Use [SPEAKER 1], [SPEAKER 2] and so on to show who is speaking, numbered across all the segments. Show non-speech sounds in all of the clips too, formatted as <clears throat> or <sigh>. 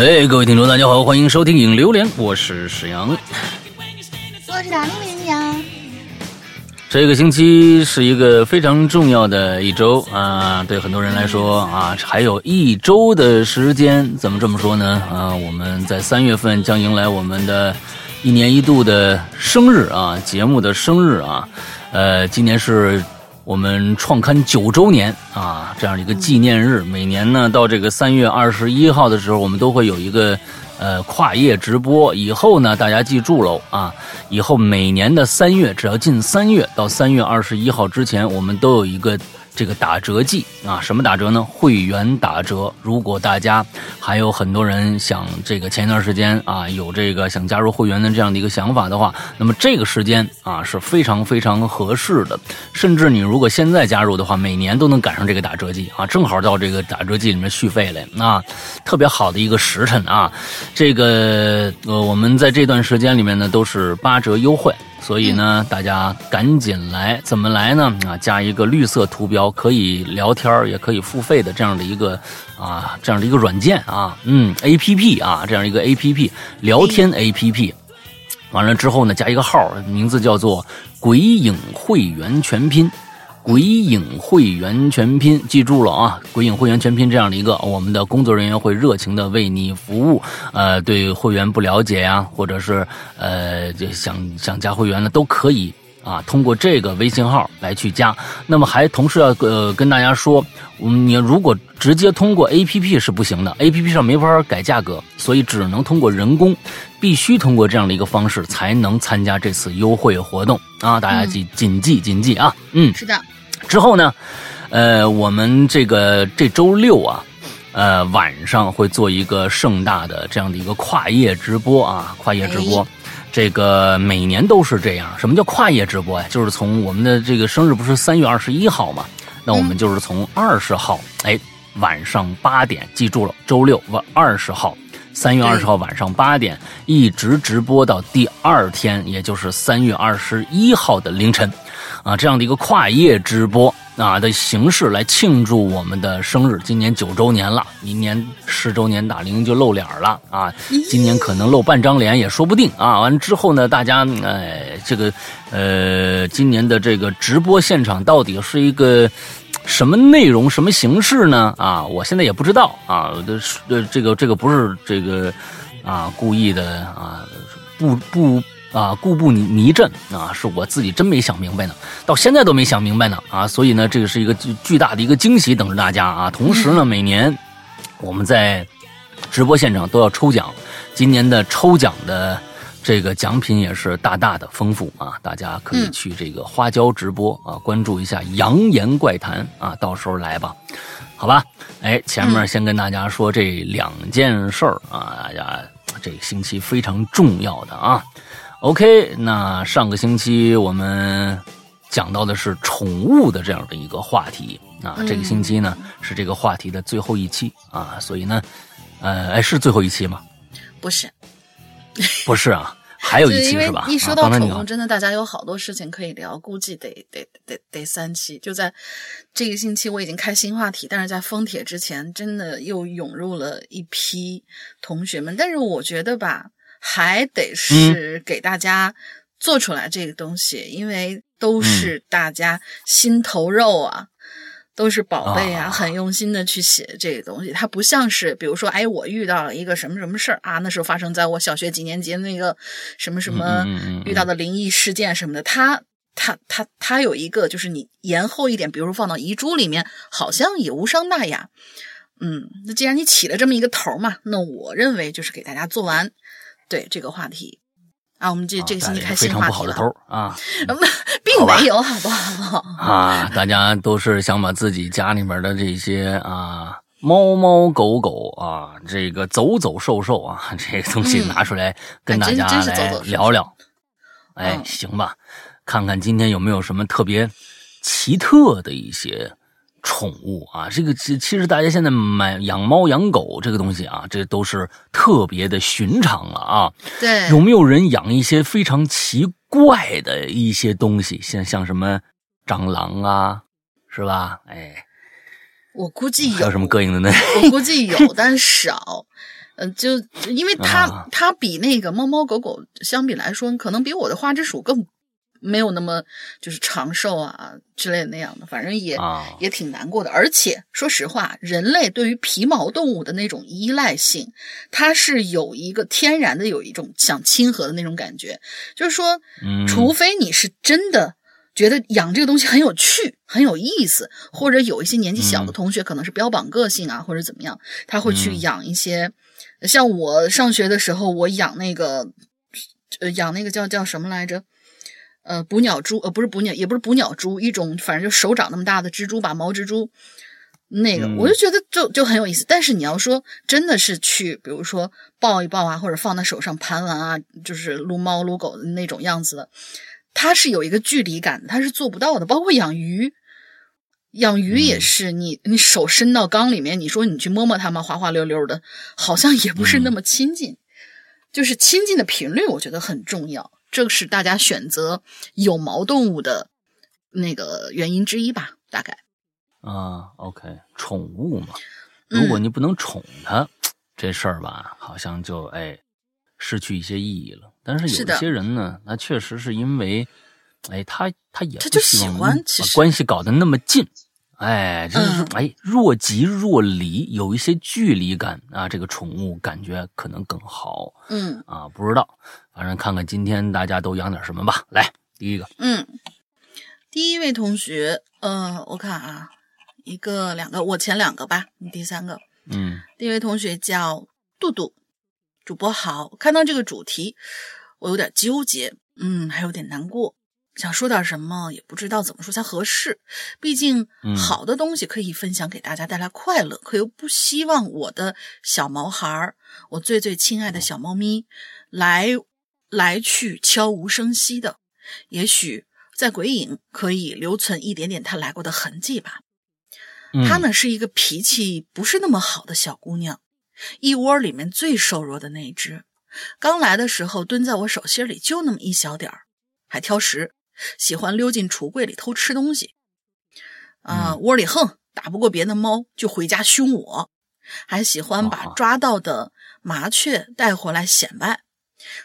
[SPEAKER 1] 哎，各位听众，大家好，欢迎收听《影榴莲》，我是史阳，
[SPEAKER 2] 我是大玲玲呀。
[SPEAKER 1] 这个星期是一个非常重要的一周啊，对很多人来说啊，还有一周的时间，怎么这么说呢？啊，我们在三月份将迎来我们的一年一度的生日啊，节目的生日啊，呃，今年是。我们创刊九周年啊，这样一个纪念日，每年呢到这个三月二十一号的时候，我们都会有一个呃跨页直播。以后呢，大家记住喽啊，以后每年的三月，只要进三月到三月二十一号之前，我们都有一个。这个打折季啊，什么打折呢？会员打折。如果大家还有很多人想这个前一段时间啊，有这个想加入会员的这样的一个想法的话，那么这个时间啊是非常非常合适的。甚至你如果现在加入的话，每年都能赶上这个打折季啊，正好到这个打折季里面续费来啊，特别好的一个时辰啊。这个呃，我们在这段时间里面呢，都是八折优惠。所以呢，大家赶紧来，怎么来呢？啊，加一个绿色图标，可以聊天也可以付费的这样的一个啊，这样的一个软件啊，嗯，A P P 啊，这样一个 A P P 聊天 A P P，完了之后呢，加一个号，名字叫做“鬼影会员全拼”。鬼影会员全拼，记住了啊！鬼影会员全拼这样的一个，我们的工作人员会热情的为你服务。呃，对会员不了解呀，或者是呃想想加会员的都可以啊，通过这个微信号来去加。那么还同时要呃跟大家说，你如果直接通过 APP 是不行的，APP 上没法改价格，所以只能通过人工，必须通过这样的一个方式才能参加这次优惠活动啊！大家记谨记谨记啊！
[SPEAKER 2] 嗯，是的。
[SPEAKER 1] 之后呢，呃，我们这个这周六啊，呃，晚上会做一个盛大的这样的一个跨页直播啊，跨页直播，这个每年都是这样。什么叫跨页直播呀？就是从我们的这个生日不是三月二十一号嘛，那我们就是从二十号，哎，晚上八点，记住了，周六晚二十号，三月二十号晚上八点，一直直播到第二天，也就是三月二十一号的凌晨。啊，这样的一个跨页直播啊的形式来庆祝我们的生日，今年九周年了，明年十周年大龄就露脸了啊！今年可能露半张脸也说不定啊！完之后呢，大家哎，这个呃，今年的这个直播现场到底是一个什么内容、什么形式呢？啊，我现在也不知道啊，呃，这个这个不是这个啊故意的啊，不不。啊，故布泥泥阵啊，是我自己真没想明白呢，到现在都没想明白呢啊，所以呢，这个是一个巨巨大的一个惊喜等着大家啊。同时呢，每年我们在直播现场都要抽奖，今年的抽奖的这个奖品也是大大的丰富啊，大家可以去这个花椒直播啊，关注一下《扬言怪谈》啊，到时候来吧，好吧？哎，前面先跟大家说这两件事儿啊，大家这个星期非常重要的啊。OK，那上个星期我们讲到的是宠物的这样的一个话题啊，这个星期呢是这个话题的最后一期啊，所以呢，呃，哎，是最后一期吗？
[SPEAKER 2] 不是，<laughs>
[SPEAKER 1] 不是啊，还有一期是吧？
[SPEAKER 2] 一说到宠物，真的大家有好多事情可以聊，估计得得得得三期。就在这个星期，我已经开新话题，但是在封帖之前，真的又涌入了一批同学们，但是我觉得吧。还得是给大家做出来这个东西，因为都是大家心头肉啊，都是宝贝啊，很用心的去写这个东西。它不像是，比如说，哎，我遇到了一个什么什么事儿啊，那时候发生在我小学几年级那个什么什么遇到的灵异事件什么的。它它它它有一个，就是你延后一点，比如说放到遗珠里面，好像也无伤大雅。嗯，那既然你起了这么一个头嘛，那我认为就是给大家做完。对这个话题啊，我们这这个星期开新话题了。非常不
[SPEAKER 1] 好的头啊，<laughs>
[SPEAKER 2] 并没有，好不好？<laughs>
[SPEAKER 1] 啊，大家都是想把自己家里面的这些啊猫猫狗狗啊，这个走走兽兽啊，这个东西拿出来跟大家来聊聊。哎，行吧，看看今天有没有什么特别奇特的一些。宠物啊，这个其其实大家现在买养猫养狗这个东西啊，这都是特别的寻常了啊。
[SPEAKER 2] 对，
[SPEAKER 1] 有没有人养一些非常奇怪的一些东西，像像什么蟑螂啊，是吧？哎，
[SPEAKER 2] 我估计有。
[SPEAKER 1] 还有什么膈应的呢？
[SPEAKER 2] 我估计有，但少。嗯，就因为它、
[SPEAKER 1] 啊
[SPEAKER 2] 它比那个猫猫狗狗相比来说，可能比我的花枝鼠更没有那么就是长寿啊之类的那样的，反正也、
[SPEAKER 1] 啊
[SPEAKER 2] 也挺难过的。而且说实话，人类对于皮毛动物的那种依赖性，它是有一个天然的有一种想亲和的那种感觉，就是说，
[SPEAKER 1] 嗯
[SPEAKER 2] 除非你是真的。觉得养这个东西很有趣、很有意思，或者有一些年纪小的
[SPEAKER 1] 嗯
[SPEAKER 2] 同学可能是标榜个性啊，或者怎么样，他会去
[SPEAKER 1] 嗯
[SPEAKER 2] 养一些。像我上学的时候，我养那个，呃，养那个叫叫什么来着？呃，捕鸟蛛，呃，不是捕鸟，也不是捕鸟蛛，一种反正就手掌那么大的蜘蛛吧，毛蜘蛛。那个，
[SPEAKER 1] 嗯
[SPEAKER 2] 我就觉得就就很有意思。但是你要说真的是去，比如说抱一抱啊，或者放在手上盘玩啊，就是撸猫撸狗的那种样子的，它是有一个距离感的，它是做不到的。包括养鱼，养鱼也
[SPEAKER 1] 嗯
[SPEAKER 2] 是，你你手伸到缸里面，你说你去摸摸它们，滑滑溜溜的，好像也不是那么亲近。就是亲近的频率，我觉得很重要，这是大家选择有毛动物的那个原因之一吧，大概。
[SPEAKER 1] 啊，OK，宠物嘛，
[SPEAKER 2] 嗯
[SPEAKER 1] 如果你不能宠它，这事儿吧，好像就哎失去一些意义了。但是有一些人呢，那确实是因为，哎，他他也不
[SPEAKER 2] 他就喜欢把
[SPEAKER 1] 关系搞得那么近，哎，就是哎若即若离，有一些距离感啊，这个宠物感觉可能更好
[SPEAKER 2] 嗯
[SPEAKER 1] 啊，不知道，反正看看今天大家都养点什么吧。来，第一个，
[SPEAKER 2] 嗯，第一位同学，呃，我看啊，一个两个，我前两个吧，你第三个。
[SPEAKER 1] 嗯
[SPEAKER 2] 第一位同学叫杜杜，主播好，看到这个主题，我有点纠结，嗯，还有点难过，想说点什么，也不知道怎么说才合适。毕竟
[SPEAKER 1] 嗯
[SPEAKER 2] 好的东西可以分享给大家，带来快乐，可又不希望我的小毛孩儿，我最最亲爱的小猫咪，来来去悄无声息的，也许在鬼影可以留存一点点它来过的痕迹吧。
[SPEAKER 1] 嗯，
[SPEAKER 2] 她呢是一个脾气不是那么好的小姑娘，一窝里面最瘦弱的那一只。刚来的时候蹲在我手心里就那么一小点儿，还挑食，喜欢溜进橱柜里偷吃东西。啊、
[SPEAKER 1] 嗯
[SPEAKER 2] 窝里横，打不过别的猫就回家凶我，还喜欢把
[SPEAKER 1] 哦
[SPEAKER 2] 抓到的麻雀带回来显摆，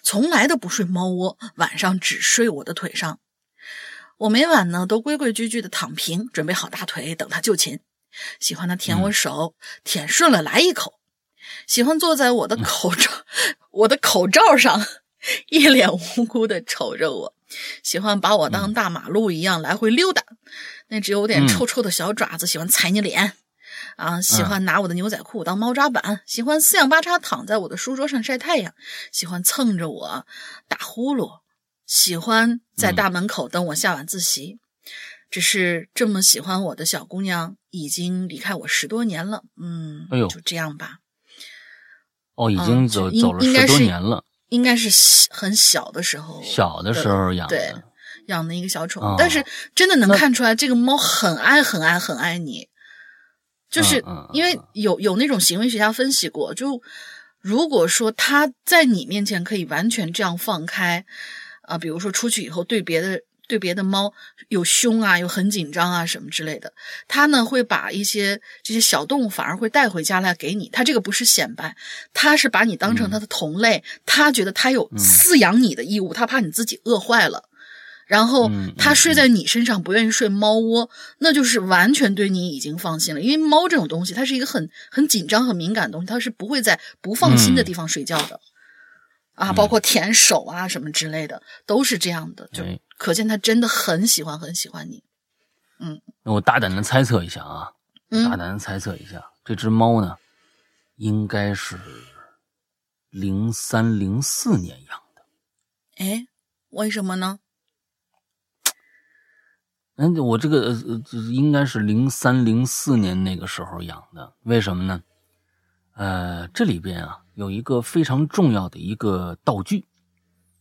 [SPEAKER 2] 从来都不睡猫窝，晚上只睡我的腿上。我每晚呢都规规矩矩的躺平，准备好大腿等它就寝。喜欢它舔我手，舔顺了来一口。喜欢坐在我的口罩、<laughs> 我的口罩上，<laughs> 一脸无辜的瞅着我。喜欢把我当大马路一样来回溜达，那只有点
[SPEAKER 1] 嗯
[SPEAKER 2] 臭臭的小爪子喜欢踩你脸。啊，喜欢拿我的牛仔裤当猫抓板，喜欢四仰八叉躺在我的书桌上晒太阳，喜欢蹭着我打呼噜，喜欢在大门口等我下晚自习。只是这么喜欢我的小姑娘已经离开我十多年了，嗯，
[SPEAKER 1] 哎呦
[SPEAKER 2] 就这样吧。
[SPEAKER 1] 哦，已
[SPEAKER 2] 嗯
[SPEAKER 1] 经走走了十多
[SPEAKER 2] 应该是
[SPEAKER 1] 年了，
[SPEAKER 2] 应该是小很小的时候，
[SPEAKER 1] 小的时候养
[SPEAKER 2] 对
[SPEAKER 1] 的，
[SPEAKER 2] 养的一个小宠物，
[SPEAKER 1] 哦
[SPEAKER 2] 但是真的能看出来，这个猫很爱很爱很爱你，就是因为有有那种行为学家分析过，就如果说它在你面前可以完全这样放开，啊、比如说出去以后对别的对别的猫有凶啊，有很紧张啊什么之类的，它呢会把一些这些小动物反而会带回家来给你。它这个不是显摆，它是把你当成它的同类，它觉得它有
[SPEAKER 1] 嗯
[SPEAKER 2] 饲养你的义务，它怕你自己饿坏了。然后
[SPEAKER 1] 嗯
[SPEAKER 2] 它睡
[SPEAKER 1] 嗯
[SPEAKER 2] 在你身上，不愿意睡猫窝，那就是完全对你已经放心了。因为猫这种东西，它是一个很很紧张、很敏感的东西，它是不会在不放心的地方睡觉的。啊，包括舔手啊什么之类的，都是这样的，就
[SPEAKER 1] 哎
[SPEAKER 2] 可见他真的很喜欢很喜欢你。
[SPEAKER 1] 嗯那我大胆的猜测一下啊，大
[SPEAKER 2] 嗯，
[SPEAKER 1] 胆的猜测一下，这只猫呢，应该是零三零四年养的。
[SPEAKER 2] 哎，为什么呢？
[SPEAKER 1] 嗯，我这个呃呃，应该是零三零四年那个时候养的，为什么呢？呃，这里边啊有一个非常重要的一个道具，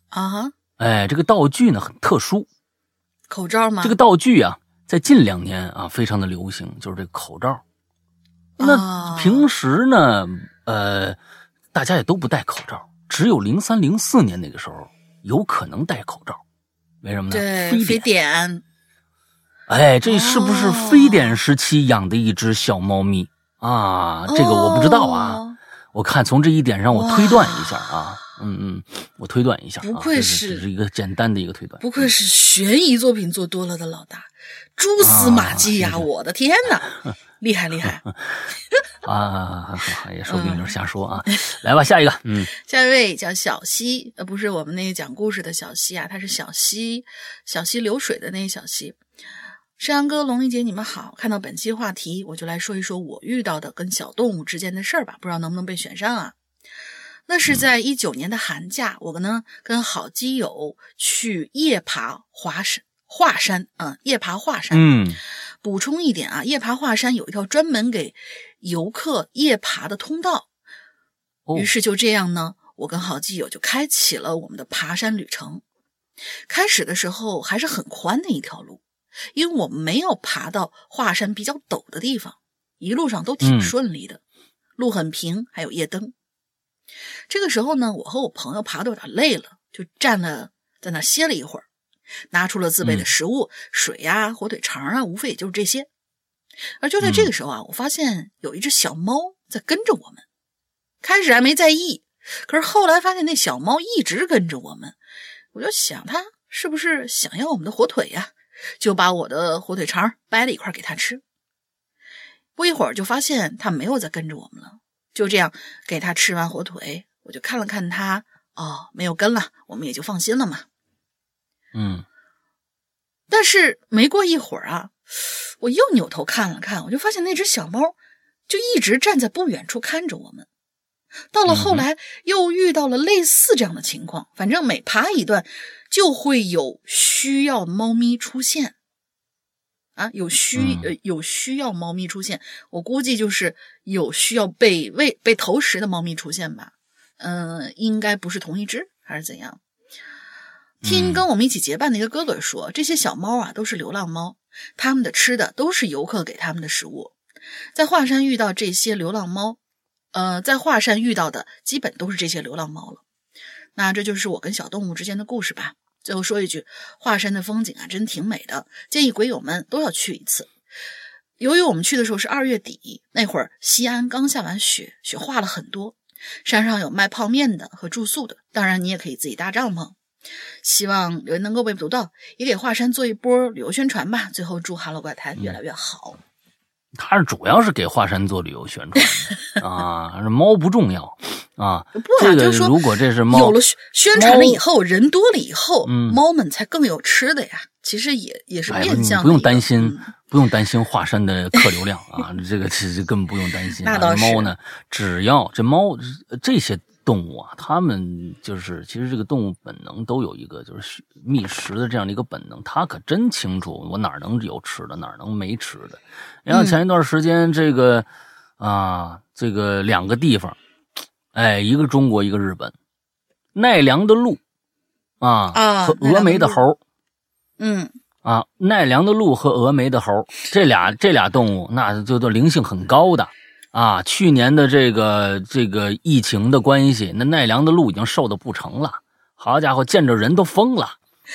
[SPEAKER 2] 啊哈，
[SPEAKER 1] 哎，这个道具呢很特殊，
[SPEAKER 2] 口罩吗？
[SPEAKER 1] 这个道具啊，在近两年啊非常的流行，就是这个口罩。那
[SPEAKER 2] 啊
[SPEAKER 1] 平时呢，呃，大家也都不戴口罩，只有零三零四年那个时候有可能戴口罩，为什么呢？
[SPEAKER 2] 对
[SPEAKER 1] 非
[SPEAKER 2] 非
[SPEAKER 1] 典。
[SPEAKER 2] 典
[SPEAKER 1] 哎，这是不是
[SPEAKER 2] 哦
[SPEAKER 1] 非典时期养的一只小猫咪啊？这个我不知道啊。
[SPEAKER 2] 哦
[SPEAKER 1] 我看从这一点上，我推断一下啊，嗯嗯，我推断一下，
[SPEAKER 2] 不愧
[SPEAKER 1] 是只是一个简单的一个推断，
[SPEAKER 2] 不愧是悬疑作品做多了的老大，蛛丝马迹呀！我的天哪，<laughs> 厉害厉害 <laughs>
[SPEAKER 1] 啊！也说不定就是瞎说啊。<laughs> 来吧，下一个，嗯，
[SPEAKER 2] 下一位叫小溪，呃，不是我们那个讲故事的小溪啊，他是小溪，小溪流水的那个小溪。山羊哥、龙丽姐，你们好！看到本期话题，我就来说一说我遇到的跟小动物之间的事儿吧，不知道能不能被选上啊？那是在一九年的寒假，我呢跟好基友去夜爬华山，华山，嗯，夜爬华山。
[SPEAKER 1] 嗯，
[SPEAKER 2] 补充一点啊，夜爬华山有一条专门给游客夜爬的通道。于是就这样呢，我跟好基友就开启了我们的爬山旅程。开始的时候还是很宽的一条路。因为我们没有爬到华山比较陡的地方，一路上都挺顺利的，路很平，还有夜灯。这个时候呢，我和我朋友爬的有点累了，就站了在那歇了一会儿，拿出了自备的食物，水呀、火腿肠啊，无非也就是这些。而就在这个时候啊，我发现有一只小猫在跟着我们，开始还没在意，可是后来发现那小猫一直跟着我们，我就想它是不是想要我们的火腿呀？就把我的火腿肠掰了一块给它吃。不一会儿就发现它没有再跟着我们了。就这样给他吃完火腿，我就看了看他，哦，没有跟了，我们也就放心了嘛。
[SPEAKER 1] 嗯。
[SPEAKER 2] 但是没过一会儿啊，我又扭头看了看，我就发现那只小猫就一直站在不远处看着我们。到了后来又遇到了类似这样的情况，反正每爬一段。就会有需要猫咪出现，啊，有需呃有需要猫咪出现，我估计就是有需要被喂被投食的猫咪出现吧，嗯，应该不是同一只还是怎样？听跟我们一起结伴的一个哥哥说，这些小猫啊都是流浪猫，他们的吃的都是游客给他们的食物，在华山遇到这些流浪猫，呃，在华山遇到的基本都是这些流浪猫了。那这就是我跟小动物之间的故事吧。最后说一句，华山的风景啊，真挺美的，建议鬼友们都要去一次。由于我们去的时候是二月底，那会儿西安刚下完雪，雪化了很多。山上有卖泡面的和住宿的，当然你也可以自己搭帐篷。希望有人能够被读到，也给华山做一波旅游宣传吧。最后祝《哈喽怪谈》越来越好。
[SPEAKER 1] 他是主要是给华山做旅游宣传 <laughs> 啊，猫不重要啊。这个如果这是猫
[SPEAKER 2] 有了宣传了以后，人多了以后，猫们才更有吃的呀。其实也也是变相，
[SPEAKER 1] 不用担心，不用担心华山的客流量啊。这个其实根本不用担心。<laughs>
[SPEAKER 2] 那倒
[SPEAKER 1] 是。猫呢，只要这猫这些。动物啊，它们就是其实这个动物本能都有一个就是觅食的这样的一个本能，它可真清楚我哪能有吃的，哪能没吃的。你看前一段时间这个啊，这个两个地方，哎，一个中国，一个日本，奈良的鹿啊和峨眉的猴，
[SPEAKER 2] 嗯
[SPEAKER 1] 啊，奈良的鹿和峨眉的猴这俩这俩动物，那就都灵性很高的。啊，去年的这个这个疫情的关系，那奈良的鹿已经瘦的不成了。好家伙，见着人都疯了。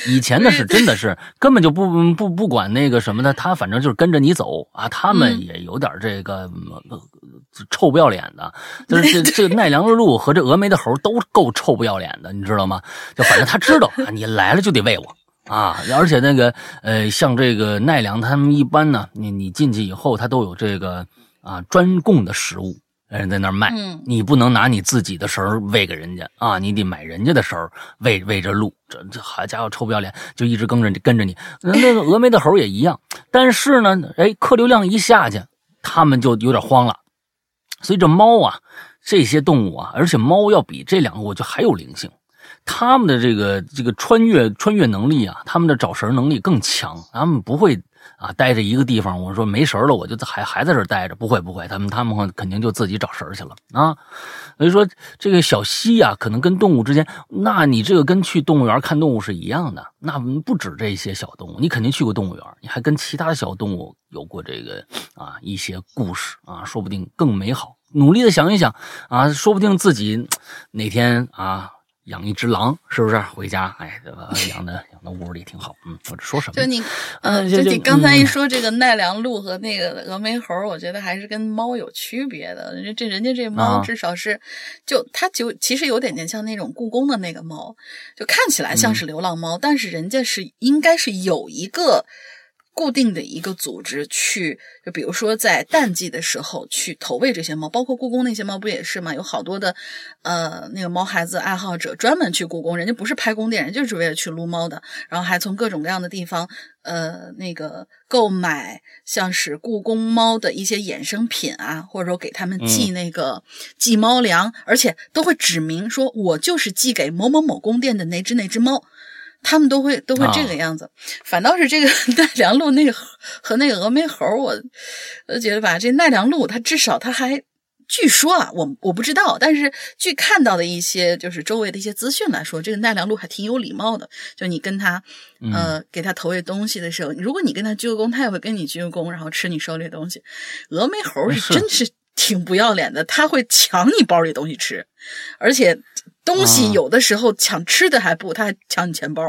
[SPEAKER 1] 以前的是真的是 <laughs> 根本就不不不管那个什么的，他反正就是跟着你走啊。他们也有点这个臭不要脸的，就是这这奈良的鹿和这峨眉的猴都够臭不要脸的，你知道吗？就反正他知道啊你来了就得喂我啊。而且那个呃，像这个奈良他们一般呢，你你进去以后，他都有这个。啊，专供的食物，人在那儿卖，你不能拿你自己的食儿喂给人家啊，你得买人家的食儿喂喂着鹿，这这好家伙臭不要脸，就一直跟着跟着你。那个峨眉的猴也一样，但是呢，哎，客流量一下去，他们就有点慌了。所以这猫啊，这些动物啊，而且猫要比这两个我就还有灵性，他们的这个这个穿越穿越能力啊，他们的找食能力更强，他们不会。啊，待着一个地方，我说没神了，我就还还在这儿待着。不会不会，他们他们肯定就自己找神去了啊。所以说，这个小溪啊，可能跟动物之间，那你这个跟去动物园看动物是一样的。那不止这些小动物，你肯定去过动物园，你还跟其他小动物有过这个啊一些故事啊，说不定更美好。努力的想一想啊，说不定自己哪天啊。养一只狼，是不是？回家，哎，这个 <laughs> 养的养的屋里挺好。嗯，我这说什么？
[SPEAKER 2] 就你，嗯，<laughs> 就你刚才一说这个奈良鹿和那个峨眉猴，我觉得还是跟猫有区别的。人这人家这猫至少是，就它就其实有点点像那种故宫的那个猫，就看起来像是流浪猫，但是人家是应该是有一个。固定的一个组织去，就比如说在淡季的时候去投喂这些猫，包括故宫那些猫不也是吗？有好多的，呃，那个猫孩子爱好者专门去故宫，人家不是拍宫殿，人就是为了去撸猫的，然后还从各种各样的地方，呃，那个购买像是故宫猫的一些衍生品啊，或者说给他们寄那个寄猫粮，而且都会指明说，我就是寄给某某某宫殿的那只那只猫。他们都会都会这个样子，反倒是这个 <laughs> 奈良鹿那个和那个峨眉猴，我我觉得吧，这奈良鹿它至少它还，据说啊，我我不知道，但是据看到的一些就是周围的一些资讯来说，这个奈良鹿还挺有礼貌的。就你跟他呃给他投喂东西的时候，如果你跟他鞠个躬，他也会跟你鞠个躬，然后吃你手里的东西。峨眉猴是真是 <laughs> 挺不要脸的，他会抢你包里东西吃，而且。东西有的时候抢吃的还不，他还抢你钱包，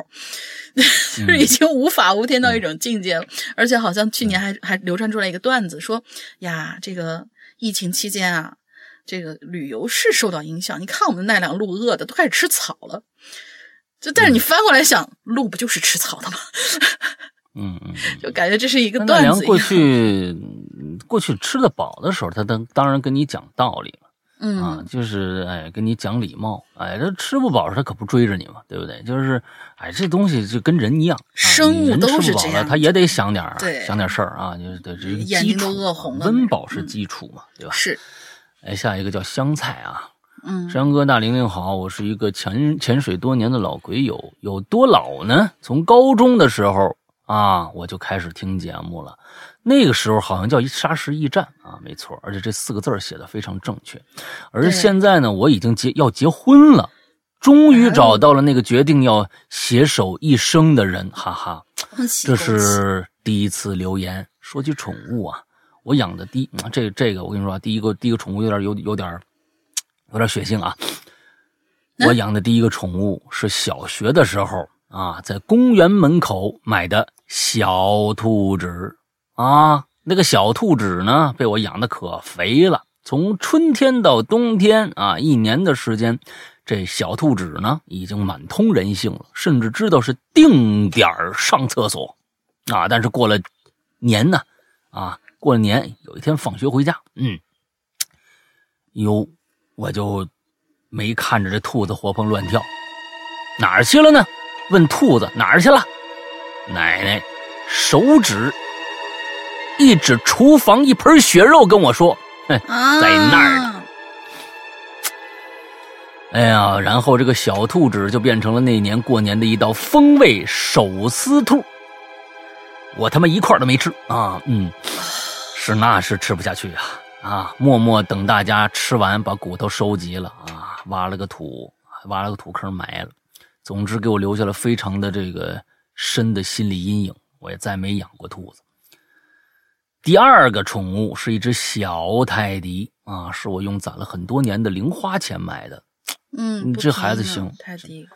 [SPEAKER 2] 就是 <laughs> 已经无法无天到一种境界了。而且好像去年还还流传出来一个段子，说呀，这个疫情期间啊，这个旅游是受到影响。你看我们奈良鹿饿的都开始吃草了，就但是你翻过来想，鹿不就是吃草的吗？
[SPEAKER 1] 嗯嗯，<laughs>
[SPEAKER 2] 就感觉这是一个段子。
[SPEAKER 1] 过去过去吃得饱的时候，他当当然跟你讲道理了。
[SPEAKER 2] 嗯
[SPEAKER 1] 啊，就是哎，跟你讲礼貌，哎，这吃不饱他可不追着你嘛，对不对？就是，哎，这东西就跟人一样，
[SPEAKER 2] 生物都
[SPEAKER 1] 是这样，他也得想点
[SPEAKER 2] 对，
[SPEAKER 1] 想点事儿啊，就是对这
[SPEAKER 2] 个基础
[SPEAKER 1] 温饱是基础嘛，对吧？
[SPEAKER 2] 是，
[SPEAKER 1] 哎，下一个叫香菜啊，
[SPEAKER 2] 嗯，
[SPEAKER 1] 山哥大玲玲好，我是一个潜潜水多年的老鬼友，有多老呢？从高中的时候啊，我就开始听节目了。那个时候好像叫《沙石驿站》啊，没错，而且这四个字写的非常正确。而现在呢，我已经结要结婚了，终于找到了那个决定要携手一生的人，哈哈。<laughs> 这是第一次留言。说起宠物啊，我养的第这这个我跟你说，第一个第一个宠物有点有有点有点血腥啊。我养的第一个宠物是小学的时候啊，在公园门口买的小兔子。啊，那个小兔子呢，被我养的可肥了。从春天到冬天啊，一年的时间，这小兔子呢，已经满通人性了，甚至知道是定点上厕所。啊，但是过了年呢，啊，过了年，有一天放学回家，嗯，哟，我就没看着这兔子活蹦乱跳，哪儿去了呢？问兔子哪儿去了？奶奶，手指。一指厨房一盆血肉，跟我说：“在那儿。”哎呀，然后这个小兔子就变成了那年过年的一道风味手撕兔。我他妈一块都没吃啊！嗯，是那是吃不下去啊！啊，默默等大家吃完，把骨头收集了啊，挖了个土，挖了个土坑埋了。总之，给我留下了非常的这个深的心理阴影。我也再没养过兔子。第二个宠物是一只小泰迪啊，是我用攒了很多年的零花钱买的。
[SPEAKER 2] 嗯，
[SPEAKER 1] 这孩子行，
[SPEAKER 2] 泰迪，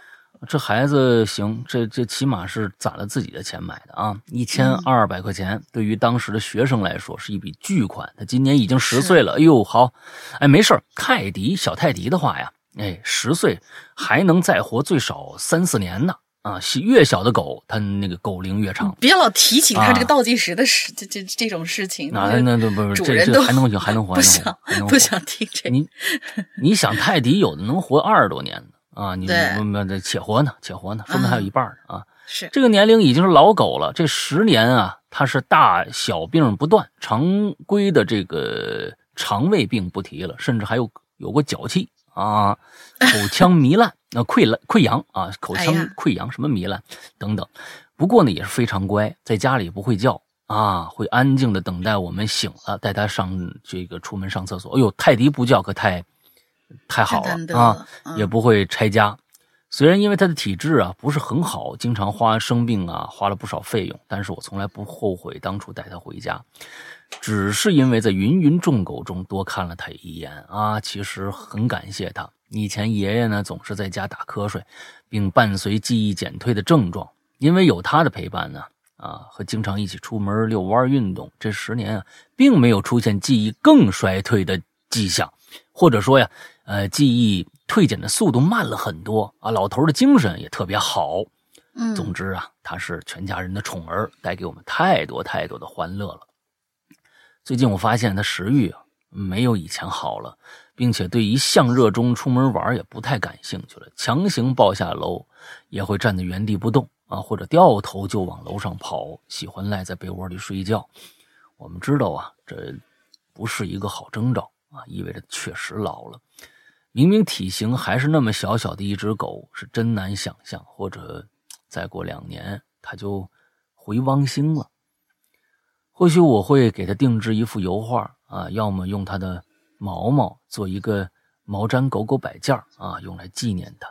[SPEAKER 1] 这孩子行，这这起码是攒了自己的钱买的啊，一千二百块钱，对于当时的学生来说是一笔巨款。他今年已经十岁了，哎呦，好，哎，没事泰迪小泰迪的话呀，哎，十岁还能再活最少三四年呢。啊，越小的狗，它那个狗龄越长。
[SPEAKER 2] 别老提起它这个倒计时的事，这这这种事情。
[SPEAKER 1] 那那那不是，这
[SPEAKER 2] 这
[SPEAKER 1] 还能行，还能 <laughs> 活，
[SPEAKER 2] 不想不想听这。
[SPEAKER 1] 你你想，泰迪有的能活二十多年呢啊！你不不且活呢，且活呢，说明还有一半呢啊。
[SPEAKER 2] 是
[SPEAKER 1] 这个年龄已经是老狗了，这十年啊，它是大小病不断，常规的这个肠胃病不提了，甚至还有有过脚气。啊，口腔糜烂，那溃烂溃疡啊，口腔溃疡什么糜烂等等。不过呢，也是非常乖，在家里不会叫啊，会安静的等待我们醒了，带他上这个出门上厕所。哎呦，泰迪不叫可太太好了啊，也不会拆家，虽然因为他的体质啊不是很好，经常花生病啊花了不少费用，但是我从来不后悔当初带他回家，只是因为在芸芸众狗中多看了他一眼啊。其实很感谢他。以前爷爷呢总是在家打瞌睡，并伴随记忆减退的症状，因为有他的陪伴呢啊和经常一起出门遛弯运动，这十年啊并没有出现记忆更衰退的迹象，或者说呀呃记忆。退减的速度慢了很多啊！老头的精神也特别好。
[SPEAKER 2] 嗯，
[SPEAKER 1] 总之啊，他是全家人的宠儿，带给我们太多太多的欢乐了。最近我发现他食欲啊没有以前好了，并且对一向热衷出门玩也不太感兴趣了。强行抱下楼也会站在原地不动啊，或者掉头就往楼上跑，喜欢赖在被窝里睡觉。我们知道啊，这不是一个好征兆啊，意味着确实老了。明明体型还是那么小小的一只狗，是真难想象。或者，再过两年，它就回汪星了。或许我会给他定制一幅油画啊，要么用他的毛毛做一个毛毡狗狗摆件啊，用来纪念他。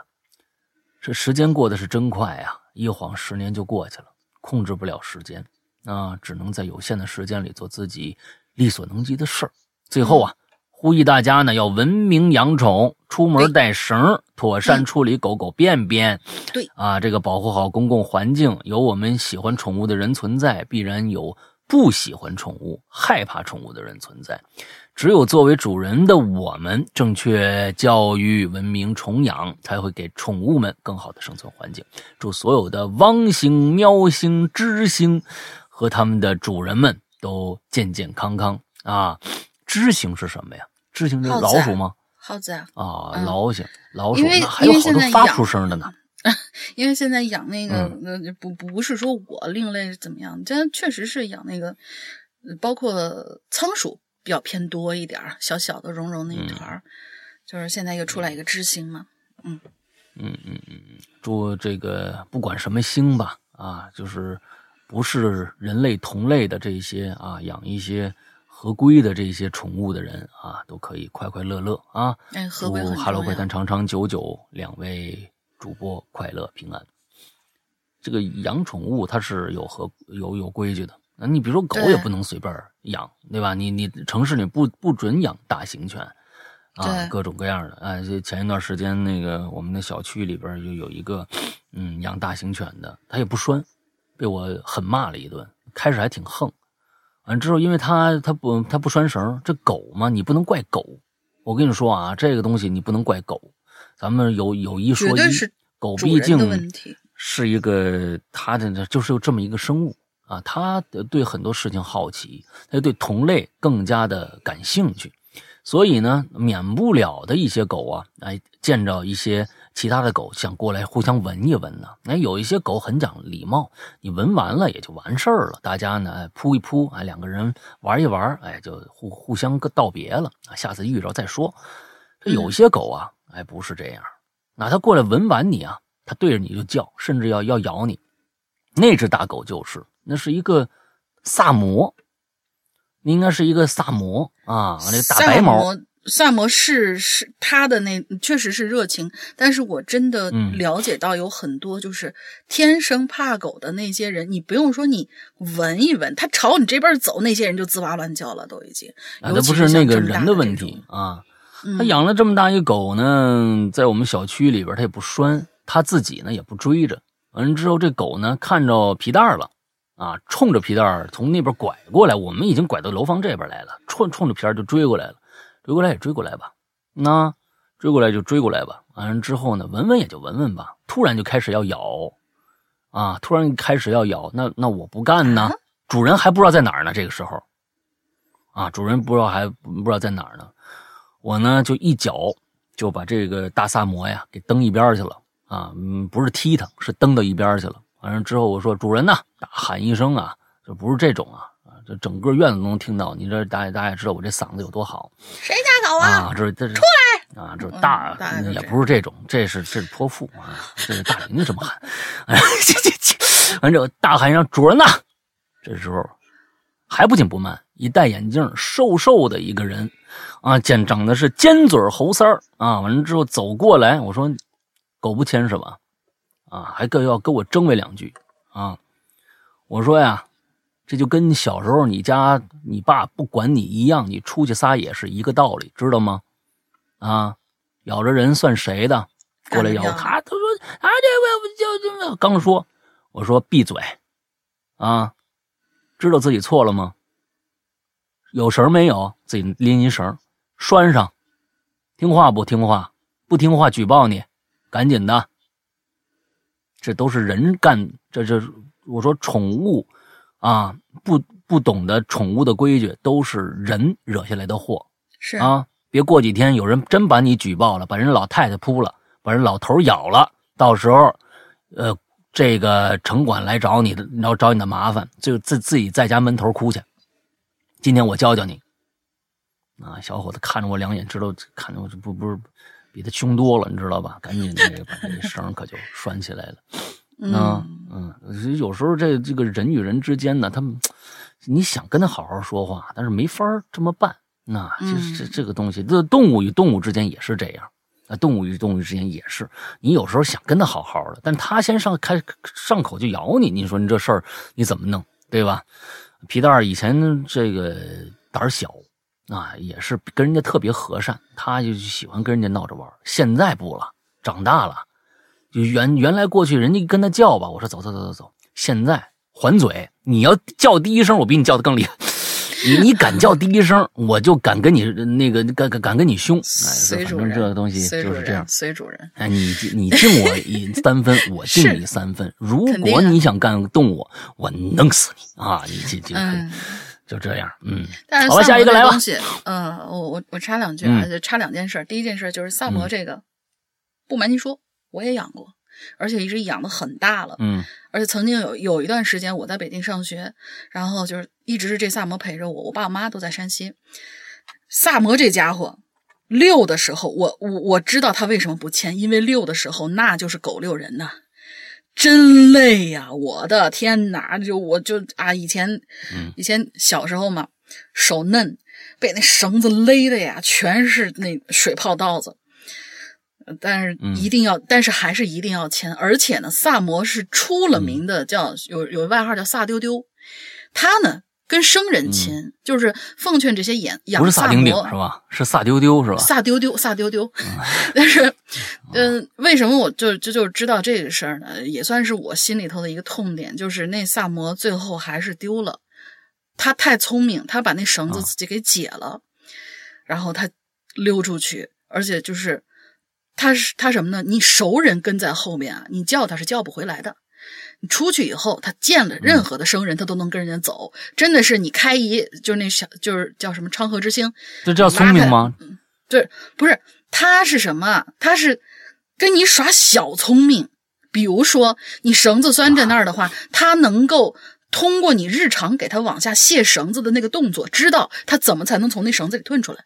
[SPEAKER 1] 这时间过得是真快呀，一晃十年就过去了。控制不了时间啊，只能在有限的时间里做自己力所能及的事儿。最后啊。呼吁大家呢要文明养宠，出门带绳，妥善处理狗狗便便。
[SPEAKER 2] 对
[SPEAKER 1] 啊，这个保护好公共环境。有我们喜欢宠物的人存在，必然有不喜欢宠物、害怕宠物的人存在。只有作为主人的我们，正确教育、文明宠养，才会给宠物们更好的生存环境。祝所有的汪星、喵星、知星和他们的主人们都健健康康啊！知星是什么呀？知行是老鼠吗？
[SPEAKER 2] 耗子啊！
[SPEAKER 1] 啊，老鼠，老鼠，那还有好多发不出声的呢。<laughs>
[SPEAKER 2] 因为现在养那个，不不是说我另类怎么样，真确实是养那个，包括仓鼠比较偏多一点小小的绒绒那一团就是现在又出来一个知星嘛，
[SPEAKER 1] 嗯嗯嗯嗯嗯，祝这个不管什么星吧，啊，就是不是人类同类的这些啊，养一些。合规的这些宠物的人啊，都可以快快乐乐啊！祝哈喽怪谈长长久久，两位主播快乐平安。这个养宠物它是有和有有规矩的，那你比如说狗也不能随便养，对吧？你你城市里不不准养大型犬啊，各种各样的啊。就前一段时间那个我们的小区里边就有一个嗯养大型犬的，他也不拴，被我狠骂了一顿。开始还挺横。完之后，因为它它不它不拴绳，这狗嘛，你不能怪狗。我跟你说啊，这个东西你不能怪狗。咱们有有一说一，狗毕竟是一个它的就是有这么一个生物啊，它对很多事情好奇，它对同类更加的感兴趣，所以呢，免不了的一些狗啊，哎，见着一些。其他的狗想过来互相闻一闻呢，哎，有一些狗很讲礼貌，你闻完了也就完事儿了，大家呢扑一扑，哎，两个人玩一玩，哎，就互互相道别了，下次遇着再说。这有些狗啊，哎，不是这样，那它过来闻完你啊，它对着你就叫，甚至要要咬你。那只大狗就是，那是一个萨摩，应该是一个萨摩啊，那个大白毛。
[SPEAKER 2] 萨摩是是他的那确实是热情，但是我真的了解到有很多就是天生怕狗的那些人，你不用说你闻一闻，他朝你这边走，那些人就吱哇乱叫了，都已经。
[SPEAKER 1] 那不是那个人的问题啊，他养了这么大一狗呢，在我们小区里边他也不拴，他自己呢也不追着，完了之后这狗呢看着皮蛋了啊，冲着皮蛋从那边拐过来，我们已经拐到楼房这边来了，冲冲着皮蛋就追过来了。追过来也追过来吧，那追过来就追过来吧。完了之后呢，闻闻也就闻闻吧。突然就开始要咬，啊，突然开始要咬，那那我不干呢。主人还不知道在哪儿呢，这个时候，啊，主人不知道还不知道在哪儿呢。我呢就一脚就把这个大萨摩呀给蹬一边去了，啊，嗯，不是踢他，是蹬到一边去了。完了之后我说主人呢，大喊一声啊，就不是这种啊。这整个院子都能听到，你这大家大家也知道我这嗓子有多好。
[SPEAKER 2] 谁家狗啊？
[SPEAKER 1] 这这是
[SPEAKER 2] 出来
[SPEAKER 1] 啊！这大也不是这种，这是这是泼妇啊！这是大林子这么喊。哎，这这这，完这大喊一声主人呐！这时候还不紧不慢，一戴眼镜、瘦瘦的一个人啊，见长得是尖嘴猴腮儿啊，完了之后走过来，我说狗不牵是吧？啊，还更要跟我争为两句啊！我说呀，这就跟小时候你家你爸不管你一样，你出去撒野是一个道理，知道吗？啊，咬着人算谁的？过来咬他，他说啊，这我就就刚说，我说闭嘴啊！知道自己错了吗？有绳没有？自己拎一绳拴上，听话不听话？不听话举报你，赶紧的。这都是人干，这这我说宠物啊，不不懂得宠物的规矩，都是人惹下来的祸。
[SPEAKER 2] 是
[SPEAKER 1] 啊，别过几天有人真把你举报了，把人老太太扑了，把人老头咬了，到时候，呃，这个城管来找你的，然后找你的麻烦，就自自己在家闷头哭去。今天我教教你。啊，小伙子看着我两眼，知道看着我这不不是。比他凶多了，你知道吧？<laughs> 赶紧这个把这绳可就拴起来了。嗯嗯，有时候这这个人与人之间呢，他们你想跟他好好说话，但是没法这么办。那其实这这个东西，这动物与动物之间也是这样啊，动物与动物之间也是。你有时候想跟他好好的，但他先上开上口就咬你，你说你这事儿你怎么弄，对吧？皮蛋儿以前这个胆儿小。啊，也是跟人家特别和善，他就喜欢跟人家闹着玩。现在不了，长大了，就原原来过去人家跟他叫吧，我说走走走走走。现在还嘴，你要叫第一声，我比你叫的更厉害。你你敢叫第一声，我就敢跟你那个敢敢敢跟你凶。哎，反正这个东西就是这样。
[SPEAKER 2] 随主人。
[SPEAKER 1] 哎，你你敬我 <laughs> 一三分，我敬你三分。如果你想干动我，我弄死你啊！你这这。就这样，嗯，
[SPEAKER 2] 但是
[SPEAKER 1] 好，下一个来吧。
[SPEAKER 2] 嗯，我我我插两句啊，就插两件事。第一件事就是萨摩这个，不瞒您说，我也养过，而且一直养的很大了，
[SPEAKER 1] 嗯，
[SPEAKER 2] 而且曾经有有一段时间我在北京上学，然后就是一直是这萨摩陪着我，我爸我妈都在山西。萨摩这家伙遛的时候，我我我知道他为什么不牵，因为遛的时候那就是狗遛人呐。真累呀！我的天哪，就我就啊，以前，以前小时候嘛，手嫩，被那绳子勒的呀，全是那水泡道子。但是一定要，但是还是一定要牵。而且呢，萨摩是出了名的，叫有有外号叫萨丢丢，他呢。跟生人亲，就是奉劝这些养养萨摩
[SPEAKER 1] 是吧？是萨丢丢是吧？
[SPEAKER 2] 萨丢丢，萨丢丢。<laughs> 但是，嗯，为什么我就就就知道这个事儿呢？也算是我心里头的一个痛点，就是那萨摩最后还是丢了。他太聪明，他把那绳子自己给解了，然后他溜出去，而且就是他是他什么呢？你熟人跟在后面啊，你叫他是叫不回来的。你出去以后，他见了任何的生人，他都能跟人家走。真的是你开一就是那小就是叫什么昌河之星，
[SPEAKER 1] 这叫聪明吗？
[SPEAKER 2] 对，不是他是什么？他是跟你耍小聪明。比如说你绳子拴在那儿的话，他能够通过你日常给他往下卸绳子的那个动作，知道他怎么才能从那绳子里退出来。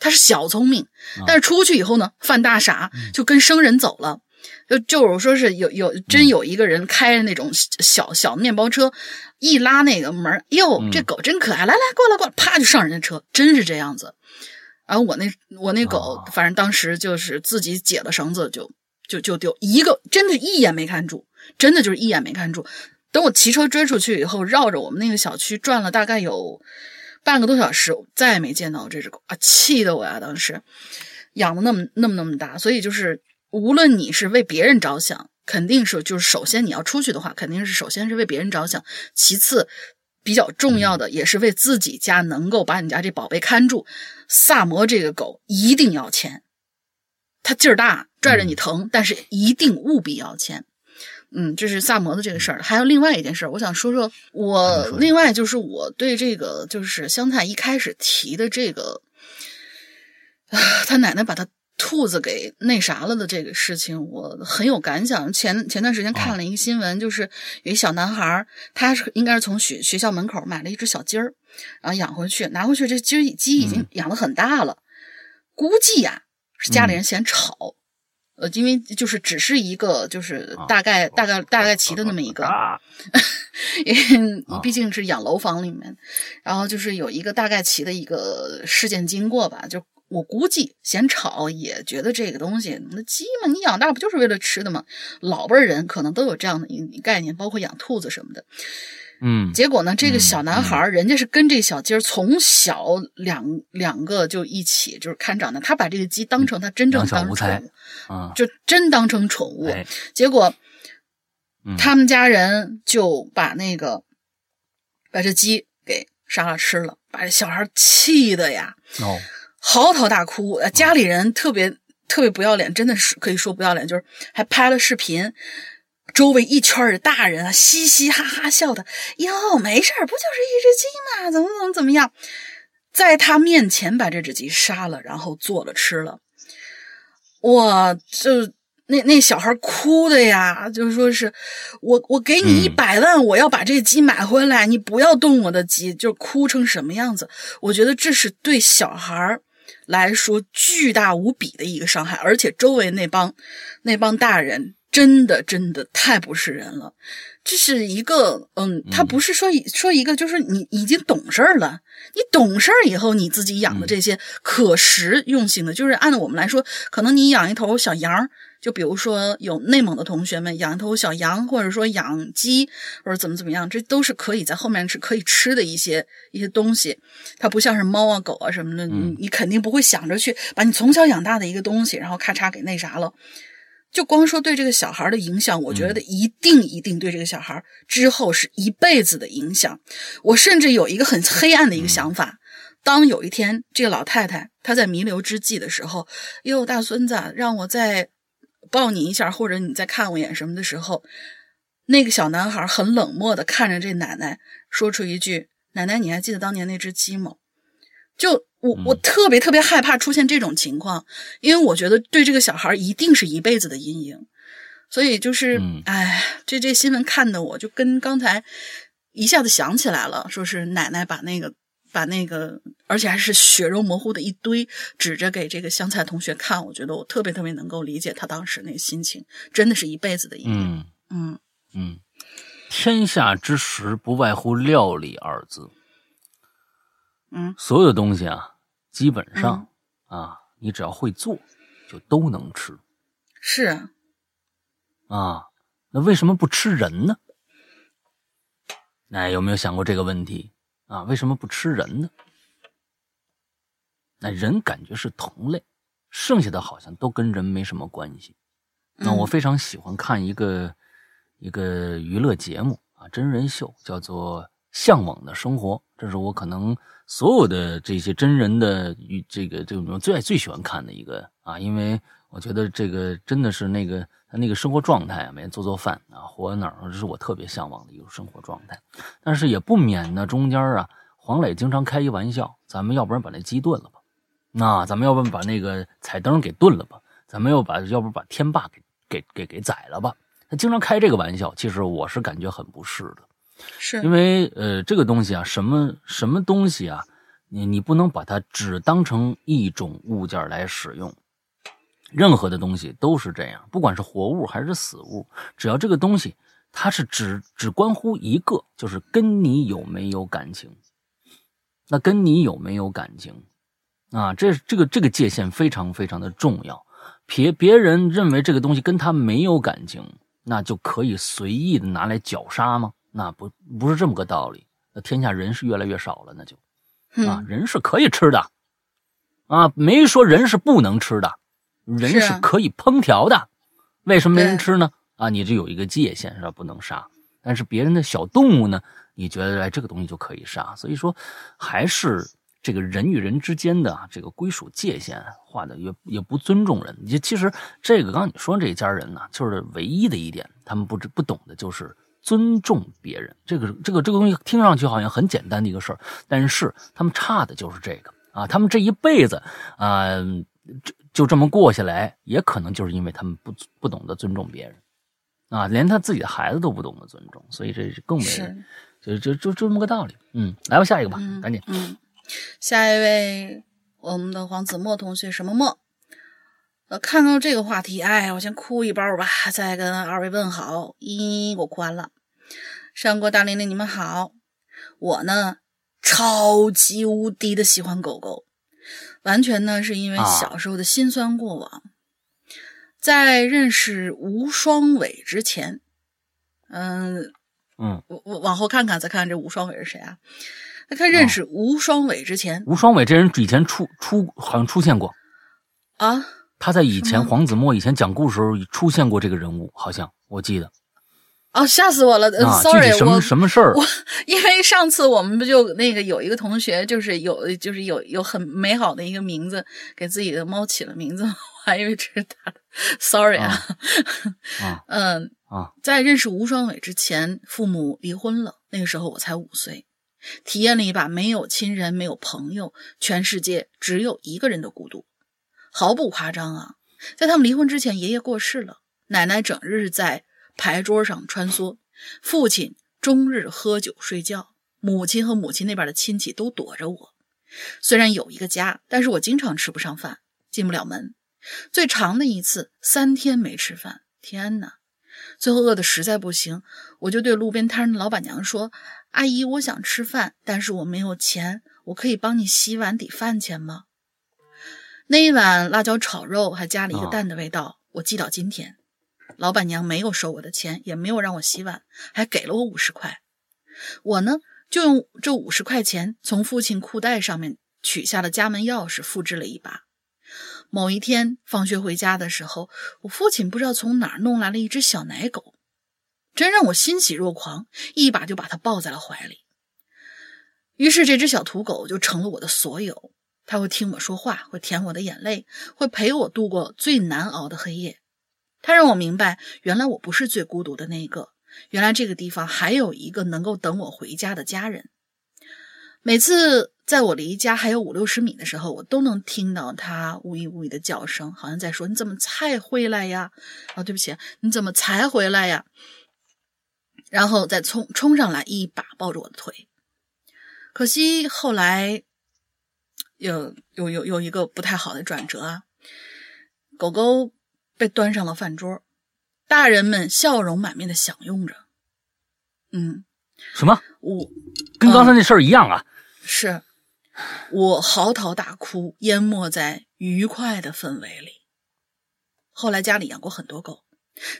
[SPEAKER 2] 他是小聪明，但是出去以后呢，犯大傻，就跟生人走了。就就是说是有有真有一个人开着那种小小面包车，一拉那个门，哟，这狗真可爱，来来过来过来，啪就上人家车，真是这样子。然后我那我那狗，反正当时就是自己解了绳子，就就就丢一个，真的一眼没看住，真的就是一眼没看住。等我骑车追出去以后，绕着我们那个小区转了大概有半个多小时，我再也没见到这只狗啊，气得我呀！当时养的那么那么那么大，所以就是。无论你是为别人着想，肯定是就是首先你要出去的话，肯定是首先是为别人着想，其次比较重要的也是为自己家能够把你家这宝贝看住。萨摩这个狗一定要牵，它劲儿大，拽着你疼，但是一定务必要牵。嗯，这是萨摩的这个事儿。还有另外一件事儿，我想说说我另外就是我对这个就是香菜一开始提的这个，他奶奶把他。兔子给那啥了的这个事情，我很有感想。前前段时间看了一个新闻，就是有一小男孩，他是应该是从学学校门口买了一只小鸡儿，然后养回去，拿回去这鸡鸡已经养的很大了，估计呀是家里人嫌吵，呃，因为就是只是一个就是大概大概大概齐的那么一个，因为毕竟是养楼房里面，然后就是有一个大概齐的一个事件经过吧，就。我估计嫌吵，也觉得这个东西，那鸡嘛，你养大不就是为了吃的吗？老辈人可能都有这样的一概念，包括养兔子什么的。
[SPEAKER 1] 嗯，
[SPEAKER 2] 结果呢，这个小男孩人家是跟这小鸡儿从小两两个就一起就是看长的，他把这个鸡当成他真正当宠物，
[SPEAKER 1] 啊，
[SPEAKER 2] 就真当成宠物。
[SPEAKER 1] 哎。
[SPEAKER 2] 结果
[SPEAKER 1] 嗯
[SPEAKER 2] 他们家人就把那个把这鸡给杀了吃了，把这小孩气的呀。
[SPEAKER 1] 哦，
[SPEAKER 2] 嚎啕大哭，呃家里人特别特别不要脸，真的是可以说不要脸，就是还拍了视频，周围一圈儿的大人啊，嘻嘻哈哈笑的，哟，没事儿，不就是一只鸡吗，怎么怎么怎么样，在他面前把这只鸡杀了，然后做了吃了，哇，就。那那小孩哭的呀，就是说是我我给你一
[SPEAKER 1] 嗯
[SPEAKER 2] 百万，我要把这个鸡买回来，你不要动我的鸡，就哭成什么样子？我觉得这是对小孩儿来说巨大无比的一个伤害，而且周围那帮那帮大人真的真的太不是人了。这是一个，嗯，他不是说一说一个，就是你已经懂事儿了，你懂事儿以后，你自己养的这些可食用性的，就是按照我们来说，可能你养一头小羊。就比如说有内蒙的同学们养一头小羊，或者说养鸡，或者怎么怎么样，这都是可以在后面是可以吃的一些一些东西。它不像是猫啊狗啊什么的，你你肯定不会想着去把你从小养大的一个东西，然后咔嚓给那啥了。就光说对这个小孩的影响，我觉得一定一定对这个小孩之后是一辈子的影响。我甚至有一个很黑暗的一个想法。当有一天这个老太太她在弥留之际的时候，哟，大孙子，让我再抱你一下，或者你再看我一眼什么的时候，那个小男孩很冷漠的看着这奶奶，说出一句：“奶奶，你还记得当年那只鸡吗？”就我我特别特别害怕出现这种情况，因为我觉得对这个小孩一定是一辈子的阴影。所以就是，
[SPEAKER 1] 嗯
[SPEAKER 2] 哎，这这新闻看的我就跟刚才一下子想起来了，说是奶奶把那个。把那个，而且还是血肉模糊的一堆，指着给这个香菜同学看，我觉得我特别特别能够理解他当时那个心情，真的是一辈子的阴影。
[SPEAKER 1] 嗯
[SPEAKER 2] 嗯
[SPEAKER 1] 嗯，天下之食不外乎料理二字。
[SPEAKER 2] 嗯
[SPEAKER 1] 所有的东西啊，基本上、啊，你只要会做，就都能吃
[SPEAKER 2] 是啊，
[SPEAKER 1] 啊。那为什么不吃人呢？哎，有没有想过这个问题啊？为什么不吃人呢？那人感觉是同类，剩下的好像都跟人没什么关系。那我
[SPEAKER 2] 嗯
[SPEAKER 1] 非常喜欢看一个、一个娱乐节目啊，真人秀，叫做《向往的生活》，这是我可能所有的这些真人的与这个这种最爱最喜欢看的一个啊，因为我觉得这个真的是那个他那个生活状态啊，每天做做饭啊，活在那儿，这是我特别向往的一种生活状态。但是也不免呢，中间啊，黄磊经常开一玩笑，咱们要不然把那鸡炖了吧？那咱们要不然把那个彩灯给炖了吧？咱们要把要不然把天霸给给给给宰了吧？他经常开这个玩笑，其实我是感觉很不适的，
[SPEAKER 2] 是
[SPEAKER 1] 因为呃，这个东西啊，什么什么东西啊，你你不能把它只当成一种物件来使用。任何的东西都是这样，不管是活物还是死物，只要这个东西它是只只关乎一个，就是跟你有没有感情。那跟你有没有感情啊？这这个这个界限非常非常的重要。别别人认为这个东西跟他没有感情，那就可以随意的拿来绞杀吗？那不不是这么个道理。那天下人是越来越少了，那就啊，
[SPEAKER 2] 嗯
[SPEAKER 1] 人是可以吃的啊，没说人是不能吃的，人
[SPEAKER 2] 是
[SPEAKER 1] 可以烹调的。为什么没人吃呢？啊，你这有一个界限是吧？不能杀。但是别人的小动物呢，你觉得哎这个东西就可以杀。所以说，还是这个人与人之间的啊这个归属界限画的也也不尊重人。你其实这个刚刚你说这家人呢，就是唯一的一点，他们不知不懂的就是尊重别人。这个这个这个东西听上去好像很简单的一个事儿，但是他们差的就是这个啊，他们这一辈子啊、就就这么过下来，也可能就是因为他们不不懂得尊重别人。啊，连他自己的孩子都不懂得尊重，所以这是更没
[SPEAKER 2] 是，
[SPEAKER 1] 就就就就这么个道理。嗯，来吧，下一个吧，
[SPEAKER 2] 嗯
[SPEAKER 1] 赶紧。
[SPEAKER 2] 嗯，下一位我们的黄子墨同学，什么墨？呃，看到这个话题，哎，我先哭一包吧，再跟二位问好。咦，我哭完了。上过大玲玲，你们好。我呢，超级无敌的喜欢狗狗。完全呢是因为小时候的辛酸过往。在认识吴双伟之前，嗯
[SPEAKER 1] 嗯，
[SPEAKER 2] 我我往后看看，再看看这吴双伟是谁啊？在看认识吴双伟之前，
[SPEAKER 1] 吴双伟这人以前出出好像出现过
[SPEAKER 2] 啊。
[SPEAKER 1] 他在以前黄子墨以前讲故事时候出现过这个人物，好像我记得。
[SPEAKER 2] 哦，吓死我了！Sorry，
[SPEAKER 1] 什么什么事儿？
[SPEAKER 2] 我因为上次我们不就那个有一个同学，就是有就是有有很美好的一个名字，给自己的猫起了名字，<laughs> 我还以为这是他的。Sorry
[SPEAKER 1] 啊。<laughs>
[SPEAKER 2] 嗯
[SPEAKER 1] 啊，
[SPEAKER 2] 在认识吴双伟之前，父母离婚了，那个时候我才五岁，体验了一把没有亲人、没有朋友，全世界只有一个人的孤独。毫不夸张啊，在他们离婚之前，爷爷过世了，奶奶整日在。牌桌上穿梭，父亲终日喝酒睡觉，母亲和母亲那边的亲戚都躲着我。虽然有一个家，但是我经常吃不上饭，进不了门。最长的一次三天没吃饭，天哪！最后饿得实在不行，我就对路边摊的老板娘说：“阿姨，我想吃饭，但是我没有钱，我可以帮你洗碗抵饭钱吗？”那一碗辣椒炒肉还加了一个蛋的味道，我记到今天。老板娘没有收我的钱，也没有让我洗碗，还给了我五十块。我呢，就用这五十块钱从父亲裤袋上面取下了家门钥匙，复制了一把。某一天放学回家的时候，我父亲不知道从哪儿弄来了一只小奶狗，真让我欣喜若狂，一把就把它抱在了怀里。于是这只小土狗就成了我的所有，他会听我说话，会舔我的眼泪，会陪我度过最难熬的黑夜。他让我明白，原来我不是最孤独的那一个。原来这个地方还有一个能够等我回家的家人。每次在我离家还有五六十米的时候，我都能听到他呜呜呜的叫声，好像在说：“你怎么才回来呀？”啊，对不起，你怎么才回来呀？然后再冲冲上来，一把抱住我的腿。可惜后来有有有有一个不太好的转折啊，狗狗。被端上了饭桌，大人们笑容满面的享用着。嗯，
[SPEAKER 1] 什么？
[SPEAKER 2] 我
[SPEAKER 1] 跟刚才那事儿一样啊！
[SPEAKER 2] 是我嚎啕大哭，淹没在愉快的氛围里。后来家里养过很多狗，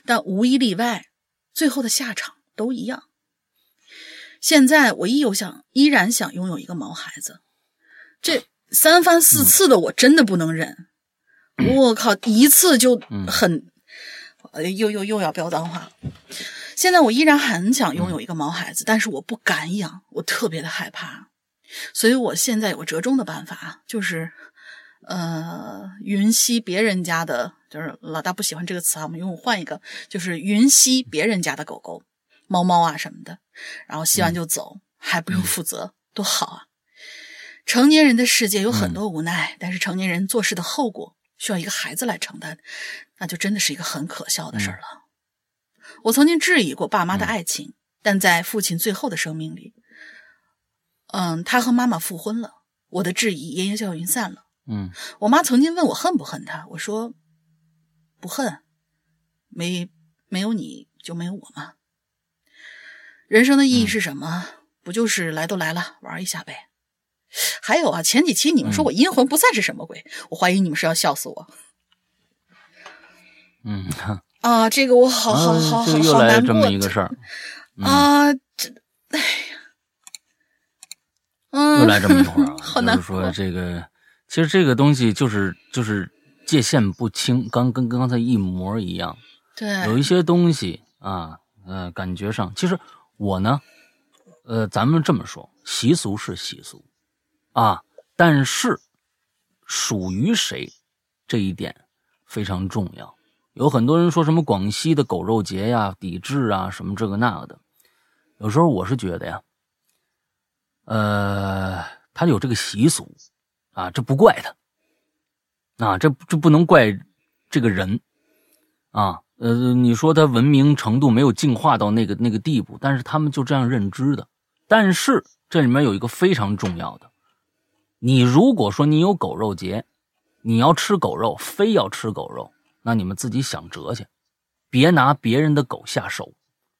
[SPEAKER 2] 但无一例外，最后的下场都一样。现在我依有想，依然想拥有一个毛孩子。这三番四次的，我真的不能忍。我靠！一次就很，又又又要飙脏话。现在我依然很想拥有一个毛孩子，但是我不敢养，我特别的害怕。所以我现在有个折中的办法，就是呃，云吸别人家的，就是老大不喜欢这个词啊，我们用换一个，就是云吸别人家的狗狗、猫猫啊什么的，然后吸完就走，还不用负责，多好啊！成年人的世界有很多无奈，但是成年人做事的后果。需要一个孩子来承担，那就真的是一个很可笑的事儿了。我曾经质疑过爸妈的爱情，但在父亲最后的生命里，嗯，他和妈妈复婚了，我的质疑烟烟消云散了。
[SPEAKER 1] 嗯，
[SPEAKER 2] 我妈曾经问我恨不恨他，我说不恨，没没有你就没有我吗？人生的意义是什么？不就是来都来了，玩一下呗。还有啊，前几期你们说我阴魂不散是什么鬼？我怀疑你们是要笑死我。
[SPEAKER 1] 嗯
[SPEAKER 2] 啊，这个我好好好好
[SPEAKER 1] 又来这么一个事儿
[SPEAKER 2] 啊！这哎呀，嗯，
[SPEAKER 1] 又来这么一会儿
[SPEAKER 2] 啊，<laughs>
[SPEAKER 1] 就是说这个，其实这个东西就是就是界限不清，刚跟跟刚才一模一样。
[SPEAKER 2] 对，
[SPEAKER 1] 有一些东西啊，呃，感觉上，其实我呢，呃，咱们这么说，习俗是习俗。啊，但是属于谁这一点非常重要。有很多人说什么广西的狗肉节呀，抵制啊，什么这个那个的。有时候我是觉得呀，呃，他有这个习俗啊，这不怪他啊，这这不能怪这个人啊。呃，你说他文明程度没有进化到那个那个地步，但是他们就这样认知的。但是这里面有一个非常重要的。你如果说你有狗肉节，你要吃狗肉，非要吃狗肉，那你们自己想辙去，别拿别人的狗下手，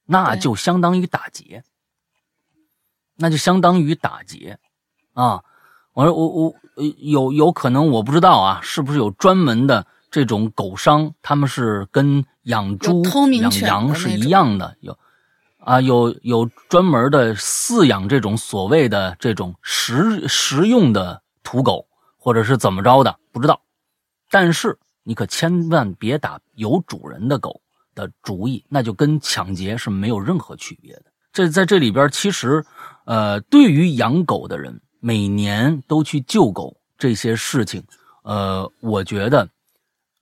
[SPEAKER 1] 那就相当于打劫，那就相当于打劫，啊！我说我我有有可能我不知道啊，是不是有专门的这种狗商，他们是跟养猪养羊是一样的，有啊有有专门的饲养这种所谓的这种食食用的土狗，或者是怎么着的，不知道。但是你可千万别打有主人的狗的主意，那就跟抢劫是没有任何区别的。这在这里边，其实，呃，对于养狗的人，每年都去救狗这些事情，呃，我觉得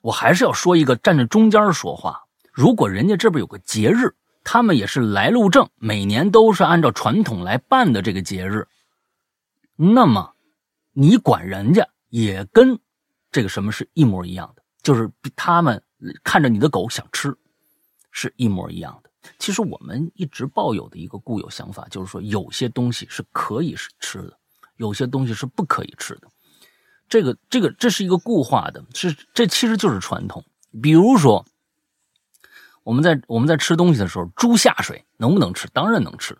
[SPEAKER 1] 我还是要说一个站在中间说话。如果人家这边有个节日，他们也是来路正，每年都是按照传统来办的这个节日，那么你管人家也跟。这个什么是一模一样的？就是他们看着你的狗想吃，是一模一样的。其实我们一直抱有的一个固有想法，就是说有些东西是可以吃的，有些东西是不可以吃的。这个这个这是一个固化的，是这其实就是传统。比如说，我们在我们在吃东西的时候，猪下水能不能吃？当然能吃，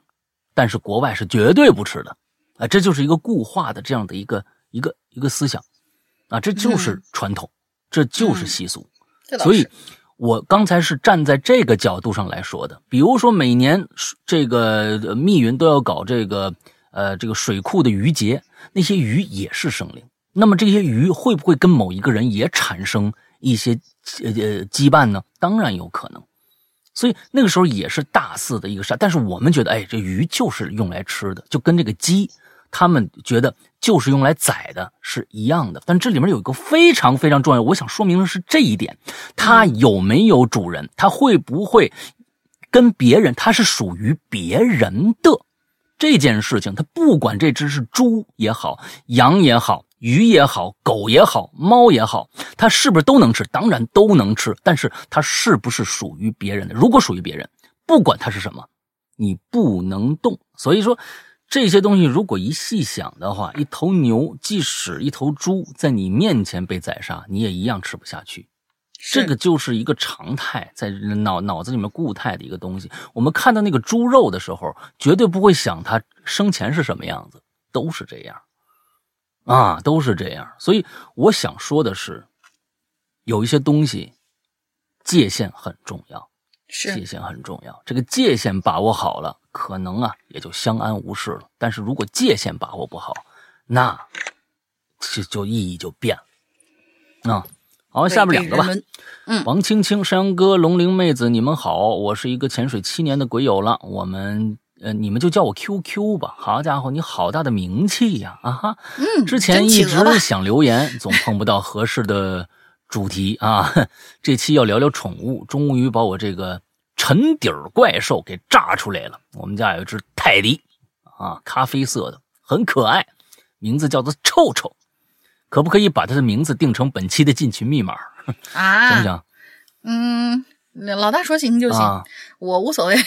[SPEAKER 1] 但是国外是绝对不吃的啊！这就是一个固化的这样的一个一个一个思想。啊，这就是传统，这就是习俗，所以，我刚才是站在这个角度上来说的。比如说，每年这个密云都要搞这个，呃，这个水库的鱼节，那些鱼也是生灵。那么这些鱼会不会跟某一个人也产生一些呃羁绊呢？当然有可能。所以那个时候也是大肆的一个杀，但是我们觉得，哎，这鱼就是用来吃的，就跟这个鸡。他们觉得就是用来宰的是一样的，但这里面有一个非常非常重要，我想说明的是这一点：它有没有主人？它会不会跟别人？它是属于别人的这件事情。它不管这只是猪也好，羊也好，鱼也好，狗也好，猫也好，它是不是都能吃？当然都能吃，但是它是不是属于别人的？如果属于别人，不管它是什么，你不能动。所以说。这些东西如果一细想的话，一头牛即使一头猪在你面前被宰杀，你也一样吃不下去。这个就是一个常态，在脑脑子里面固态的一个东西。我们看到那个猪肉的时候，绝对不会想它生前是什么样子，都是这样，啊，都是这样。所以我想说的是，有一些东西界限很重要，界限很重要。这个界限把握好了。可能啊，也就相安无事了。但是如果界限把握不好，那就就意义就变了。啊，好，下面两个吧。
[SPEAKER 2] 嗯，
[SPEAKER 1] 王青青、山羊哥、龙鳞妹子，你们好，我是一个潜水七年的鬼友了。我们呃，你们就叫我 QQ 吧。好家伙，你好大的名气呀！啊哈，
[SPEAKER 2] 嗯，
[SPEAKER 1] 之前一直想留言，总碰不到合适的主题啊。<laughs> 这期要聊聊宠物，终于把我这个。沉底儿怪兽给炸出来了！我们家有一只泰迪，啊，咖啡色的，很可爱，名字叫做臭臭。可不可以把它的名字定成本期的进群密码？<laughs>
[SPEAKER 2] 啊，
[SPEAKER 1] 行不行？
[SPEAKER 2] 嗯，老大说行就行，我无所谓。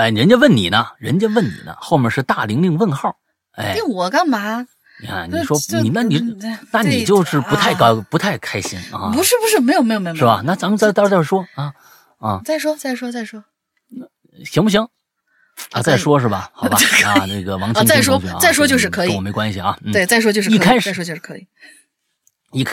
[SPEAKER 1] 哎，人家问你呢，人家问你呢，后面是大玲玲问号。哎，
[SPEAKER 2] 定我干嘛？
[SPEAKER 1] 你看，你说你那你那你就是不太高不太开心啊？
[SPEAKER 2] 不是不是，没有没有没有，
[SPEAKER 1] 是吧？那咱们再到这说啊。啊，
[SPEAKER 2] 再说再说再说，
[SPEAKER 1] 行不行？啊，再说是吧？好吧，<laughs> 啊，那个王青
[SPEAKER 2] 青同学啊，再说就是可以，
[SPEAKER 1] 跟我没关系啊。
[SPEAKER 2] 对，再说就是
[SPEAKER 1] 一开始
[SPEAKER 2] 再说就是可以。
[SPEAKER 1] 一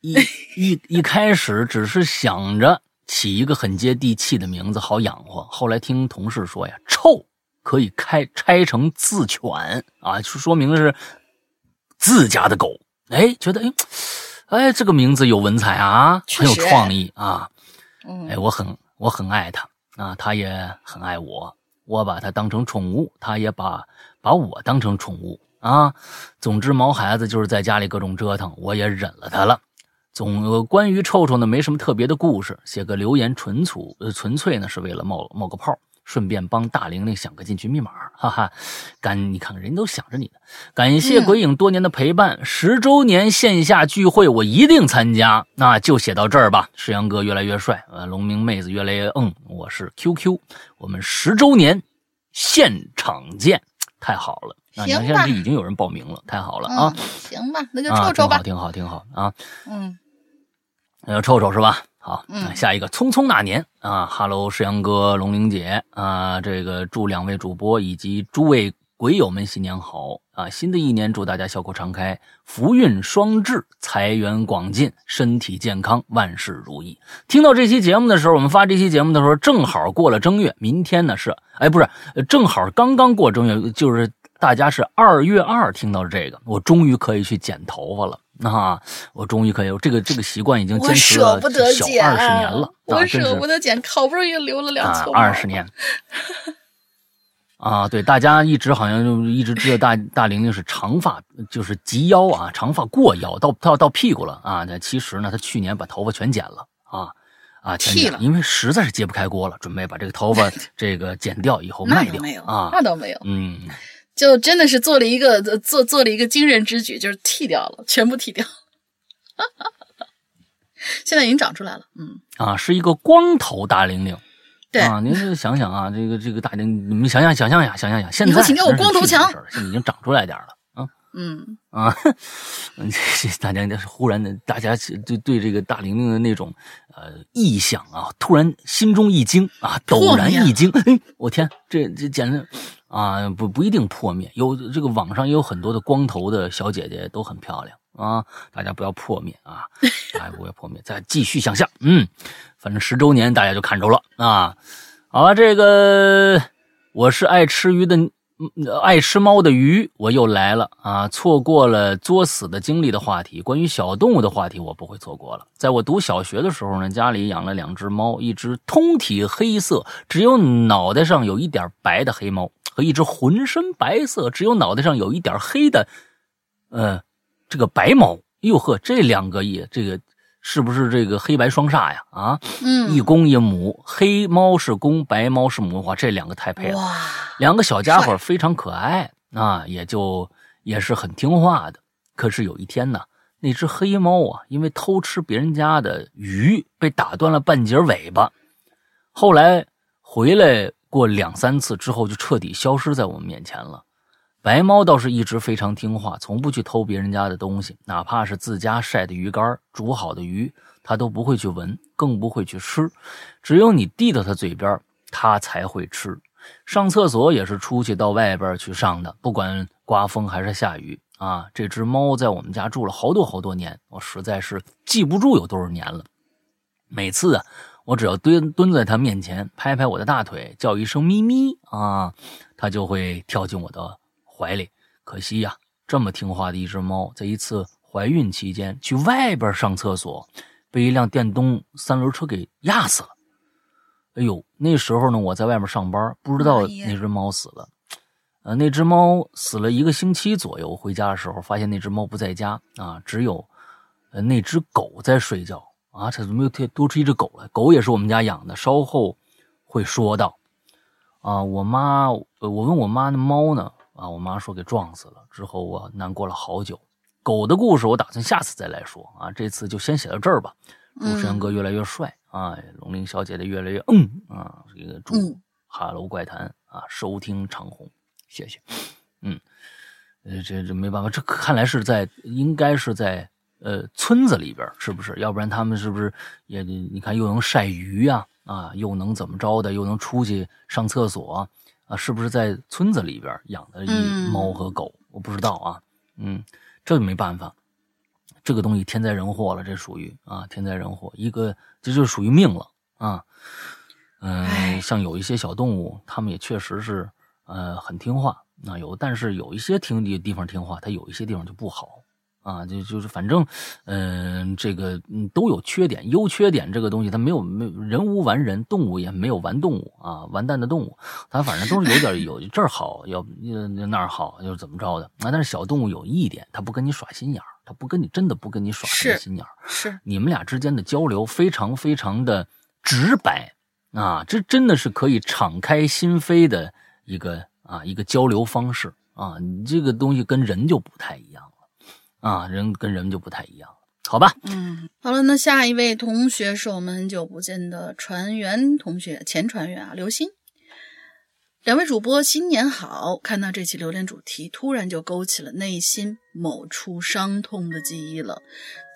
[SPEAKER 1] 一一一开始只是想着起一个很接地气的名字好养活，后来听同事说呀，臭可以开拆成自犬啊，就说明是自家的狗。哎，觉得哎哎，这个名字有文采啊，很有创意啊。哎，我很。我很爱它啊，它也很爱我。我把它当成宠物，它也把把我当成宠物啊。总之，毛孩子就是在家里各种折腾，我也忍了它了。总关于臭臭呢，没什么特别的故事，写个留言，纯粹呃纯粹呢是为了冒冒个泡。顺便帮大玲玲想个进群密码，哈哈，感你看看人都想着你呢。感谢鬼影多年的陪伴，十周年线下聚会我一定参加。那就写到这儿吧。世阳哥越来越帅，呃，龙明妹子越来越嗯。我是 QQ，我们十周年现场见，太好了。那你看现在已经有人报名了，太好了啊。
[SPEAKER 2] 行吧，那就臭臭吧。
[SPEAKER 1] 挺好，挺好，挺好啊。
[SPEAKER 2] 嗯，
[SPEAKER 1] 那就臭臭是吧？好，下一个匆匆那年啊，哈喽，世阳哥、龙玲姐啊，这个祝两位主播以及诸位鬼友们新年好啊！新的一年祝大家笑口常开，福运双至，财源广进，身体健康，万事如意。听到这期节目的时候，我们发这期节目的时候正好过了正月，明天呢是哎不是，正好刚刚过正月，就是大家是二月二听到这个，我终于可以去剪头发了。啊，我终于可以，这个这个习惯已经坚持了小二十年了。
[SPEAKER 2] 我舍不得剪，好不容易留了两撮。
[SPEAKER 1] 二十年。啊，对，大家一直好像就一直知道大大玲玲是长发，就是及腰啊，长发过腰到到到屁股了啊。那其实呢，她去年把头发全剪了啊啊，剃了，因为实在是揭不开锅了，准备把这个头发这个剪掉以后卖掉啊。
[SPEAKER 2] 那倒没有，
[SPEAKER 1] 嗯。
[SPEAKER 2] 就真的是做了一个做做了一个惊人之举，就是剃掉了，全部剃掉。<laughs> 现在已经长出来了，嗯
[SPEAKER 1] 啊，是一个光头大玲玲。
[SPEAKER 2] 对
[SPEAKER 1] 啊，您想想啊，这个这个大玲，你们想想想象呀，想象呀，现在
[SPEAKER 2] 请叫我光头强，
[SPEAKER 1] 现在已经长出来点了啊。
[SPEAKER 2] 嗯
[SPEAKER 1] 啊，<laughs> 这大家忽然的，大家对对这个大玲玲的那种呃意象啊，突然心中一惊啊，陡然一惊，哎，我天，这这简直。啊，不不一定破灭，有这个网上也有很多的光头的小姐姐都很漂亮啊，大家不要破灭啊，大家不要破灭，再继续向下，嗯，反正十周年大家就看着了啊，好了，这个我是爱吃鱼的。爱吃猫的鱼，我又来了啊！错过了作死的经历的话题，关于小动物的话题，我不会错过了。在我读小学的时候呢，家里养了两只猫，一只通体黑色，只有脑袋上有一点白的黑猫，和一只浑身白色，只有脑袋上有一点黑的，呃，这个白猫。哟呵，这两个也这个。是不是这个黑白双煞呀？啊，
[SPEAKER 2] 嗯，
[SPEAKER 1] 一公一母，黑猫是公，白猫是母，哇，这两个太配了。两个小家伙非常可爱啊，也就也是很听话的。可是有一天呢，那只黑猫啊，因为偷吃别人家的鱼，被打断了半截尾巴。后来回来过两三次之后，就彻底消失在我们面前了。白猫倒是一直非常听话，从不去偷别人家的东西，哪怕是自家晒的鱼干、煮好的鱼，它都不会去闻，更不会去吃。只有你递到它嘴边，它才会吃。上厕所也是出去到外边去上的，不管刮风还是下雨啊。这只猫在我们家住了好多好多年，我实在是记不住有多少年了。每次啊，我只要蹲蹲在它面前，拍拍我的大腿，叫一声咪咪啊，它就会跳进我的。怀里，可惜呀，这么听话的一只猫，在一次怀孕期间去外边上厕所，被一辆电动三轮车给压死了。哎呦，那时候呢，我在外面上班，不知道那只猫死了。呃，那只猫死了一个星期左右，回家的时候发现那只猫不在家啊，只有呃那只狗在睡觉啊。这怎么又多出一只狗来？狗也是我们家养的，稍后会说到。啊，我妈，我问我妈那猫呢？啊！我妈说给撞死了，之后我难过了好久。狗的故事我打算下次再来说啊，这次就先写到这儿吧。祝山阳哥越来越帅啊，龙鳞小姐的越来越嗯啊，这个祝哈喽怪谈啊收听长虹，谢谢。嗯，呃，这这没办法，这看来是在应该是在呃村子里边，是不是？要不然他们是不是也你看又能晒鱼呀啊，又能怎么着的，又能出去上厕所。啊，是不是在村子里边养的一猫和狗？我不知道啊。嗯，这没办法，这个东西天灾人祸了，这属于啊天灾人祸，一个这就属于命了啊。嗯，像有一些小动物，它们也确实是呃很听话，那有，但是有一些听的地方听话，它有一些地方就不好。啊，就就是反正，嗯，这个嗯都有缺点，优缺点这个东西它没有没人无完人，动物也没有完动物啊，完蛋的动物，它反正都是有点有这儿好，要那儿好，又怎么着的啊？但是小动物有一点，它不跟你耍心眼儿，它不跟你真的不跟你耍这个心眼儿，
[SPEAKER 2] 是
[SPEAKER 1] 你们俩之间的交流非常非常的直白啊，这真的是可以敞开心扉的一个啊一个交流方式啊，你这个东西跟人就不太一样。啊，人跟人就不太一样了，好吧？
[SPEAKER 2] 嗯，好了，那下一位同学是我们很久不见的船员同学，前船员啊，刘鑫。两位主播新年好！看到这期榴莲主题，突然就勾起了内心某处伤痛的记忆了，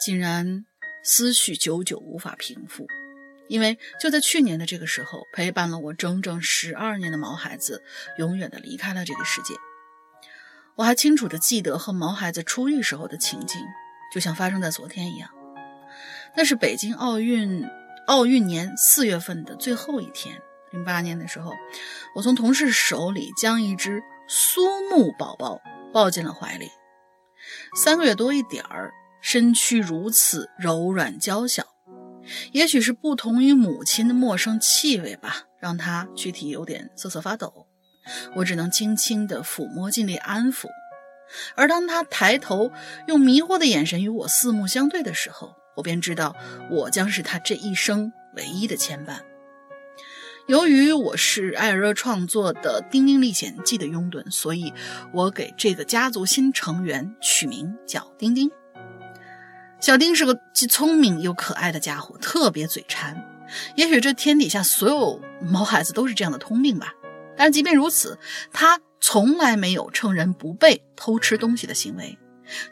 [SPEAKER 2] 竟然思绪久久无法平复。因为就在去年的这个时候，陪伴了我整整十二年的毛孩子，永远的离开了这个世界。我还清楚的记得和毛孩子出狱时候的情景，就像发生在昨天一样。那是北京奥运奥运年四月份的最后一天，零八年的时候，我从同事手里将一只苏木宝宝抱进了怀里，三个月多一点儿，身躯如此柔软娇小，也许是不同于母亲的陌生气味吧，让他躯体有点瑟瑟发抖。我只能轻轻地抚摸，尽力安抚。而当他抬头，用迷惑的眼神与我四目相对的时候，我便知道，我将是他这一生唯一的牵绊。由于我是艾尔热创作的《丁丁历险记》的拥趸，所以我给这个家族新成员取名叫丁丁。小丁是个既聪明又可爱的家伙，特别嘴馋。也许这天底下所有毛孩子都是这样的通病吧。但即便如此，他从来没有趁人不备偷吃东西的行为。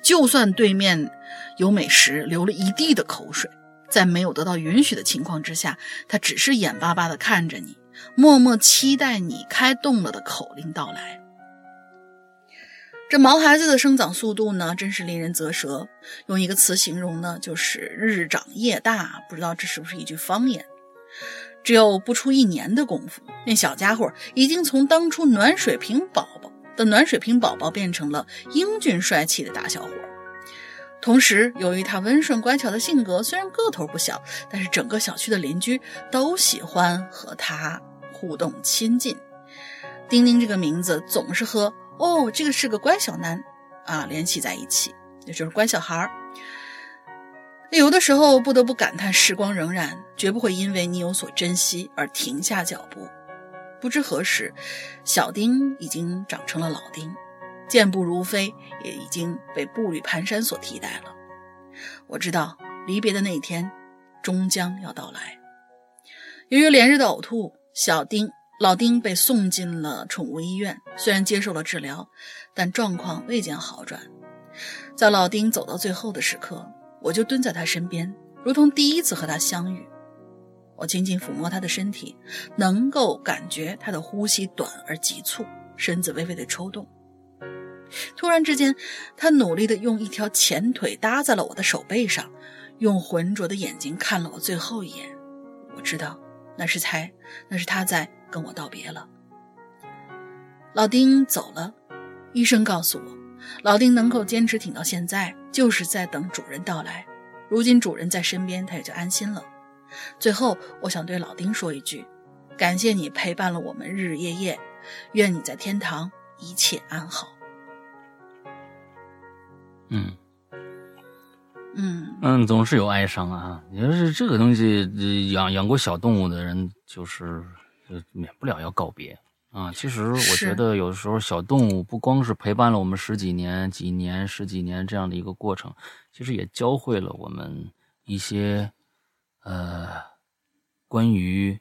[SPEAKER 2] 就算对面有美食，流了一地的口水，在没有得到允许的情况之下，他只是眼巴巴地看着你，默默期待你开动了的口令到来。这毛孩子的生长速度呢，真是令人啧舌。用一个词形容呢，就是日长夜大。不知道这是不是一句方言？只有不出一年的功夫，那小家伙已经从当初暖水瓶宝宝的暖水瓶宝宝变成了英俊帅气的大小伙。同时，由于他温顺乖巧的性格，虽然个头不小，但是整个小区的邻居都喜欢和他互动亲近。丁丁这个名字总是和“哦，这个是个乖小男”啊联系在一起，也就是乖小孩儿。有的时候不得不感叹，时光荏苒，绝不会因为你有所珍惜而停下脚步。不知何时，小丁已经长成了老丁，健步如飞，也已经被步履蹒跚所替代了。我知道离别的那一天终将要到来。由于连日的呕吐，小丁老丁被送进了宠物医院，虽然接受了治疗，但状况未见好转。在老丁走到最后的时刻。我就蹲在他身边，如同第一次和他相遇。我轻轻抚摸他的身体，能够感觉他的呼吸短而急促，身子微微的抽动。突然之间，他努力的用一条前腿搭在了我的手背上，用浑浊的眼睛看了我最后一眼。我知道，那是才，那是他在跟我道别了。老丁走了，医生告诉我。老丁能够坚持挺到现在，就是在等主人到来。如今主人在身边，他也就安心了。最后，我想对老丁说一句：感谢你陪伴了我们日日夜夜，愿你在天堂一切安好。
[SPEAKER 1] 嗯
[SPEAKER 2] 嗯
[SPEAKER 1] 嗯，总是有哀伤啊。你说是这个东西，养养过小动物的人，就是免不了要告别。啊，其实我觉得有的时候小动物不光是陪伴了我们十几年、几年、十几年这样的一个过程，其实也教会了我们一些呃关于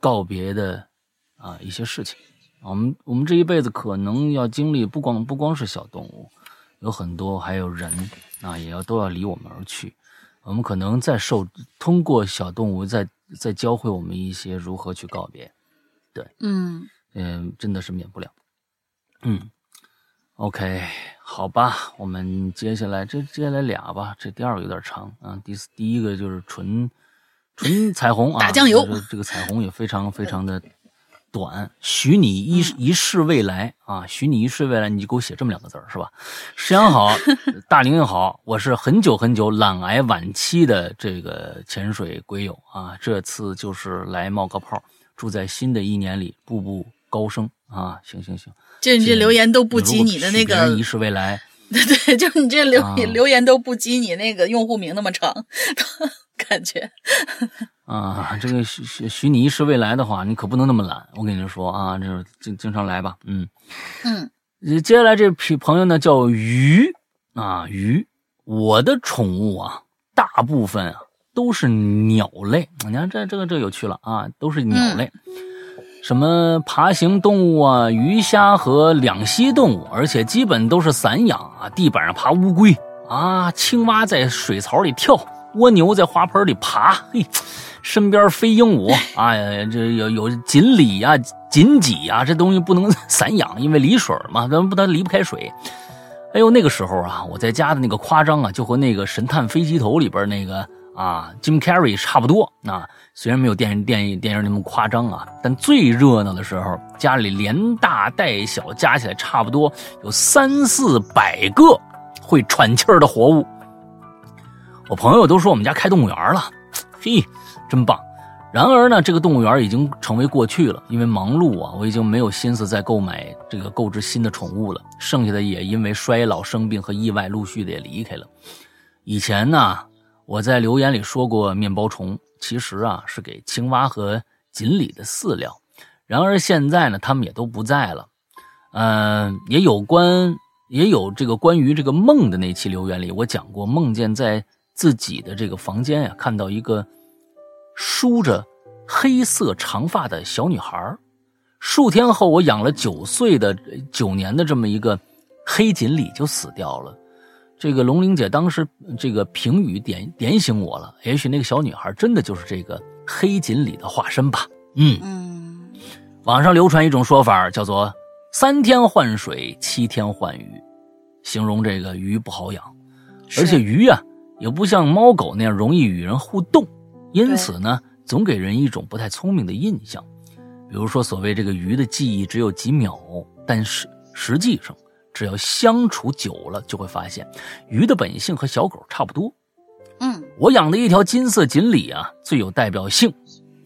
[SPEAKER 1] 告别的啊一些事情。我们我们这一辈子可能要经历不光不光是小动物，有很多还有人啊，也要都要离我们而去。我们可能在受通过小动物在在教会我们一些如何去告别。对，
[SPEAKER 2] 嗯。
[SPEAKER 1] 嗯，真的是免不了。嗯，OK，好吧，我们接下来这接下来俩吧，这第二个有点长啊。第第一个就是纯纯彩虹啊，
[SPEAKER 2] 打酱油。
[SPEAKER 1] 这个彩虹也非常非常的短。许你一一世未来啊，许你一世未来，你就给我写这么两个字是吧？石阳好，<laughs> 大玲好，我是很久很久懒癌晚期的这个潜水鬼友啊，这次就是来冒个泡，祝在新的一年里步步。高升啊！行行行，
[SPEAKER 2] 就你这留言都不及你的那个“
[SPEAKER 1] 一世未来”，<laughs>
[SPEAKER 2] 对对，就你这留留言都不及你那个用户名那么长，<laughs> 感觉 <laughs>
[SPEAKER 1] 啊，这个许许许你一世未来的话，你可不能那么懒。我跟你说啊，这经经常来吧，嗯
[SPEAKER 2] 嗯。
[SPEAKER 1] 接下来这朋朋友呢叫鱼啊鱼，我的宠物啊，大部分啊都是鸟类。你看这这个这有趣了啊，都是鸟类。什么爬行动物啊，鱼虾和两栖动物，而且基本都是散养啊。地板上爬乌龟啊，青蛙在水槽里跳，蜗牛在花盆里爬。嘿，身边飞鹦鹉啊，这有有锦鲤呀、锦鲤呀，这东西不能散养，因为离水嘛，咱不它离不开水。哎呦，那个时候啊，我在家的那个夸张啊，就和那个《神探飞机头》里边那个啊，Jim Carrey 差不多啊。虽然没有电影电影电影那么夸张啊，但最热闹的时候，家里连大带小加起来差不多有三四百个会喘气儿的活物。我朋友都说我们家开动物园了，嘿，真棒。然而呢，这个动物园已经成为过去了，因为忙碌啊，我已经没有心思再购买这个购置新的宠物了。剩下的也因为衰老、生病和意外，陆续的也离开了。以前呢，我在留言里说过，面包虫其实啊是给青蛙和锦鲤的饲料。然而现在呢，它们也都不在了。嗯，也有关也有这个关于这个梦的那期留言里，我讲过梦见在自己的这个房间呀，看到一个。梳着黑色长发的小女孩数天后，我养了九岁的九年的这么一个黑锦鲤就死掉了。这个龙玲姐当时这个评语点点醒我了，也许那个小女孩真的就是这个黑锦鲤的化身吧。嗯
[SPEAKER 2] 嗯，
[SPEAKER 1] 网上流传一种说法，叫做“三天换水，七天换鱼”，形容这个鱼不好养，而且鱼啊也不像猫狗那样容易与人互动。因此呢，总给人一种不太聪明的印象，比如说所谓这个鱼的记忆只有几秒，但是实际上，只要相处久了，就会发现鱼的本性和小狗差不多。
[SPEAKER 2] 嗯，
[SPEAKER 1] 我养的一条金色锦鲤啊，最有代表性，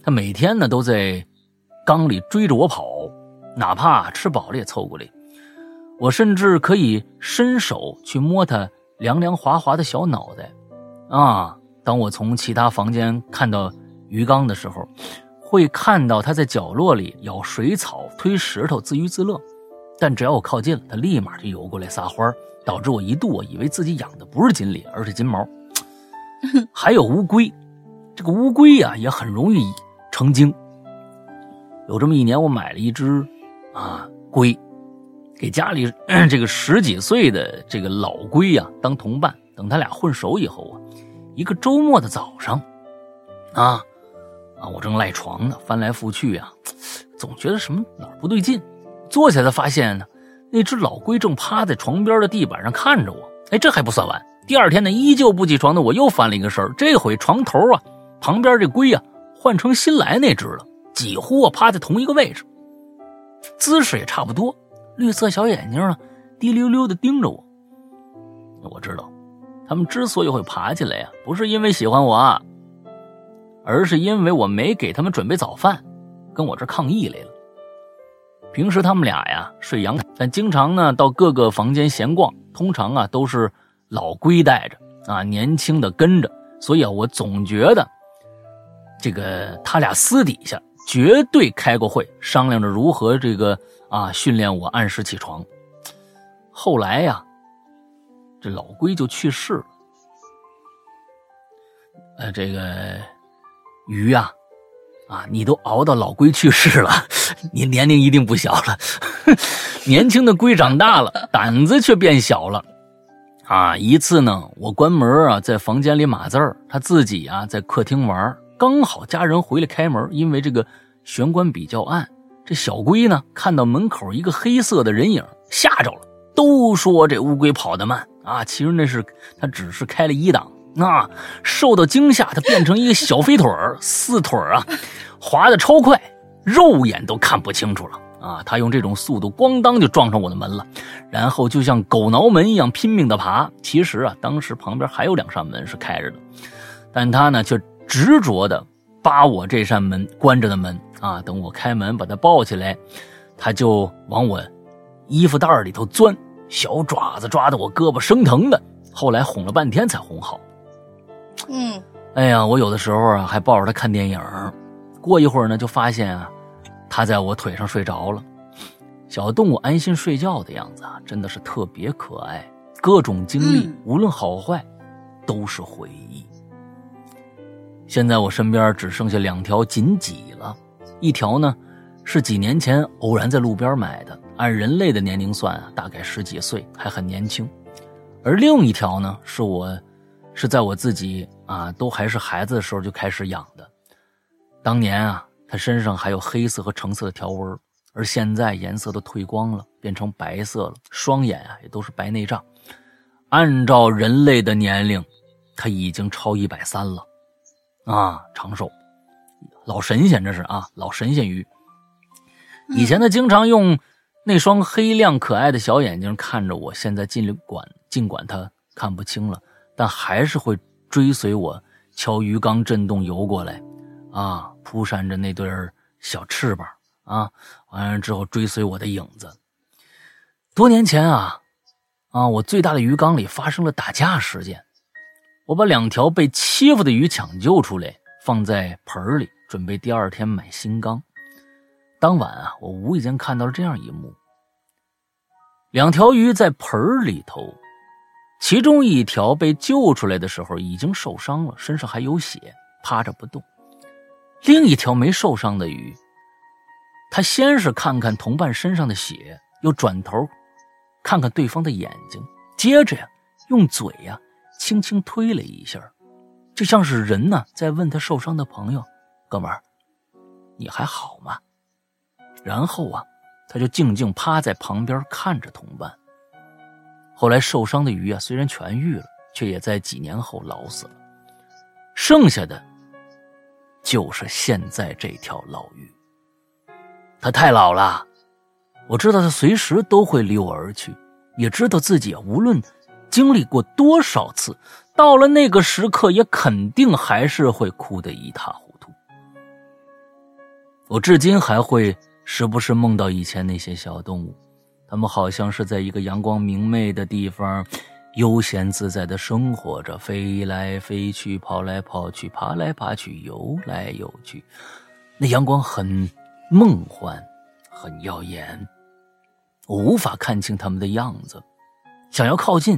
[SPEAKER 1] 它每天呢都在缸里追着我跑，哪怕吃饱了也凑过来，我甚至可以伸手去摸它凉凉滑滑的小脑袋，啊。当我从其他房间看到鱼缸的时候，会看到它在角落里咬水草、推石头，自娱自乐。但只要我靠近了，它立马就游过来撒欢，导致我一度我以为自己养的不是锦鲤，而是金毛。<laughs> 还有乌龟，这个乌龟呀也很容易成精。有这么一年，我买了一只啊龟，给家里 <clears throat> 这个十几岁的这个老龟呀当同伴。等他俩混熟以后啊。一个周末的早上，啊啊！我正赖床呢，翻来覆去啊，总觉得什么哪儿不对劲。坐下来发现呢，那只老龟正趴在床边的地板上看着我。哎，这还不算完。第二天呢，依旧不起床的我又翻了一个身这回床头啊，旁边这龟啊换成新来那只了，几乎啊趴在同一个位置，姿势也差不多，绿色小眼睛啊滴溜溜的盯着我。我知道。他们之所以会爬起来呀，不是因为喜欢我，而是因为我没给他们准备早饭，跟我这抗议来了。平时他们俩呀睡阳台，但经常呢到各个房间闲逛，通常啊都是老龟带着啊，年轻的跟着，所以啊我总觉得这个他俩私底下绝对开过会，商量着如何这个啊训练我按时起床。后来呀。这老龟就去世了，呃，这个鱼呀，啊，你都熬到老龟去世了，你年龄一定不小了。<laughs> 年轻的龟长大了，胆子却变小了。啊，一次呢，我关门啊，在房间里码字儿，他自己啊在客厅玩，刚好家人回来开门，因为这个玄关比较暗，这小龟呢看到门口一个黑色的人影，吓着了。都说这乌龟跑得慢。啊，其实那是它只是开了一档，那受到惊吓，它变成一个小飞腿，四腿啊，滑的超快，肉眼都看不清楚了啊！他用这种速度，咣当就撞上我的门了，然后就像狗挠门一样拼命的爬。其实啊，当时旁边还有两扇门是开着的，但他呢却执着的扒我这扇门关着的门啊！等我开门把他抱起来，他就往我衣服袋里头钻。小爪子抓的我胳膊生疼的，后来哄了半天才哄好。
[SPEAKER 2] 嗯，
[SPEAKER 1] 哎呀，我有的时候啊还抱着他看电影，过一会儿呢就发现啊，它在我腿上睡着了。小动物安心睡觉的样子啊，真的是特别可爱。各种经历，无论好坏，都是回忆。现在我身边只剩下两条锦鲤了，一条呢是几年前偶然在路边买的。按人类的年龄算啊，大概十几岁，还很年轻。而另一条呢，是我，是在我自己啊都还是孩子的时候就开始养的。当年啊，他身上还有黑色和橙色的条纹，而现在颜色都褪光了，变成白色了。双眼啊，也都是白内障。按照人类的年龄，他已经超一百三了，啊，长寿，老神仙这是啊，老神仙鱼。以前他经常用那双黑亮可爱的小眼睛看着我，现在尽管尽管他看不清了，但还是会追随我敲鱼缸震动游过来，啊，扑扇着那对小翅膀啊，完了之后追随我的影子。多年前啊。啊！我最大的鱼缸里发生了打架事件，我把两条被欺负的鱼抢救出来，放在盆里，准备第二天买新缸。当晚啊，我无意间看到了这样一幕：两条鱼在盆里头，其中一条被救出来的时候已经受伤了，身上还有血，趴着不动；另一条没受伤的鱼，他先是看看同伴身上的血，又转头。看看对方的眼睛，接着呀，用嘴呀轻轻推了一下，就像是人呢在问他受伤的朋友：“哥们儿，你还好吗？”然后啊，他就静静趴在旁边看着同伴。后来受伤的鱼啊，虽然痊愈了，却也在几年后老死了。剩下的，就是现在这条老鱼。它太老了。我知道他随时都会离我而去，也知道自己无论经历过多少次，到了那个时刻也肯定还是会哭得一塌糊涂。我至今还会时不时梦到以前那些小动物，它们好像是在一个阳光明媚的地方，悠闲自在的生活着，飞来飞去，跑来跑去，爬来爬去，游来游去。那阳光很梦幻，很耀眼。我无法看清他们的样子，想要靠近，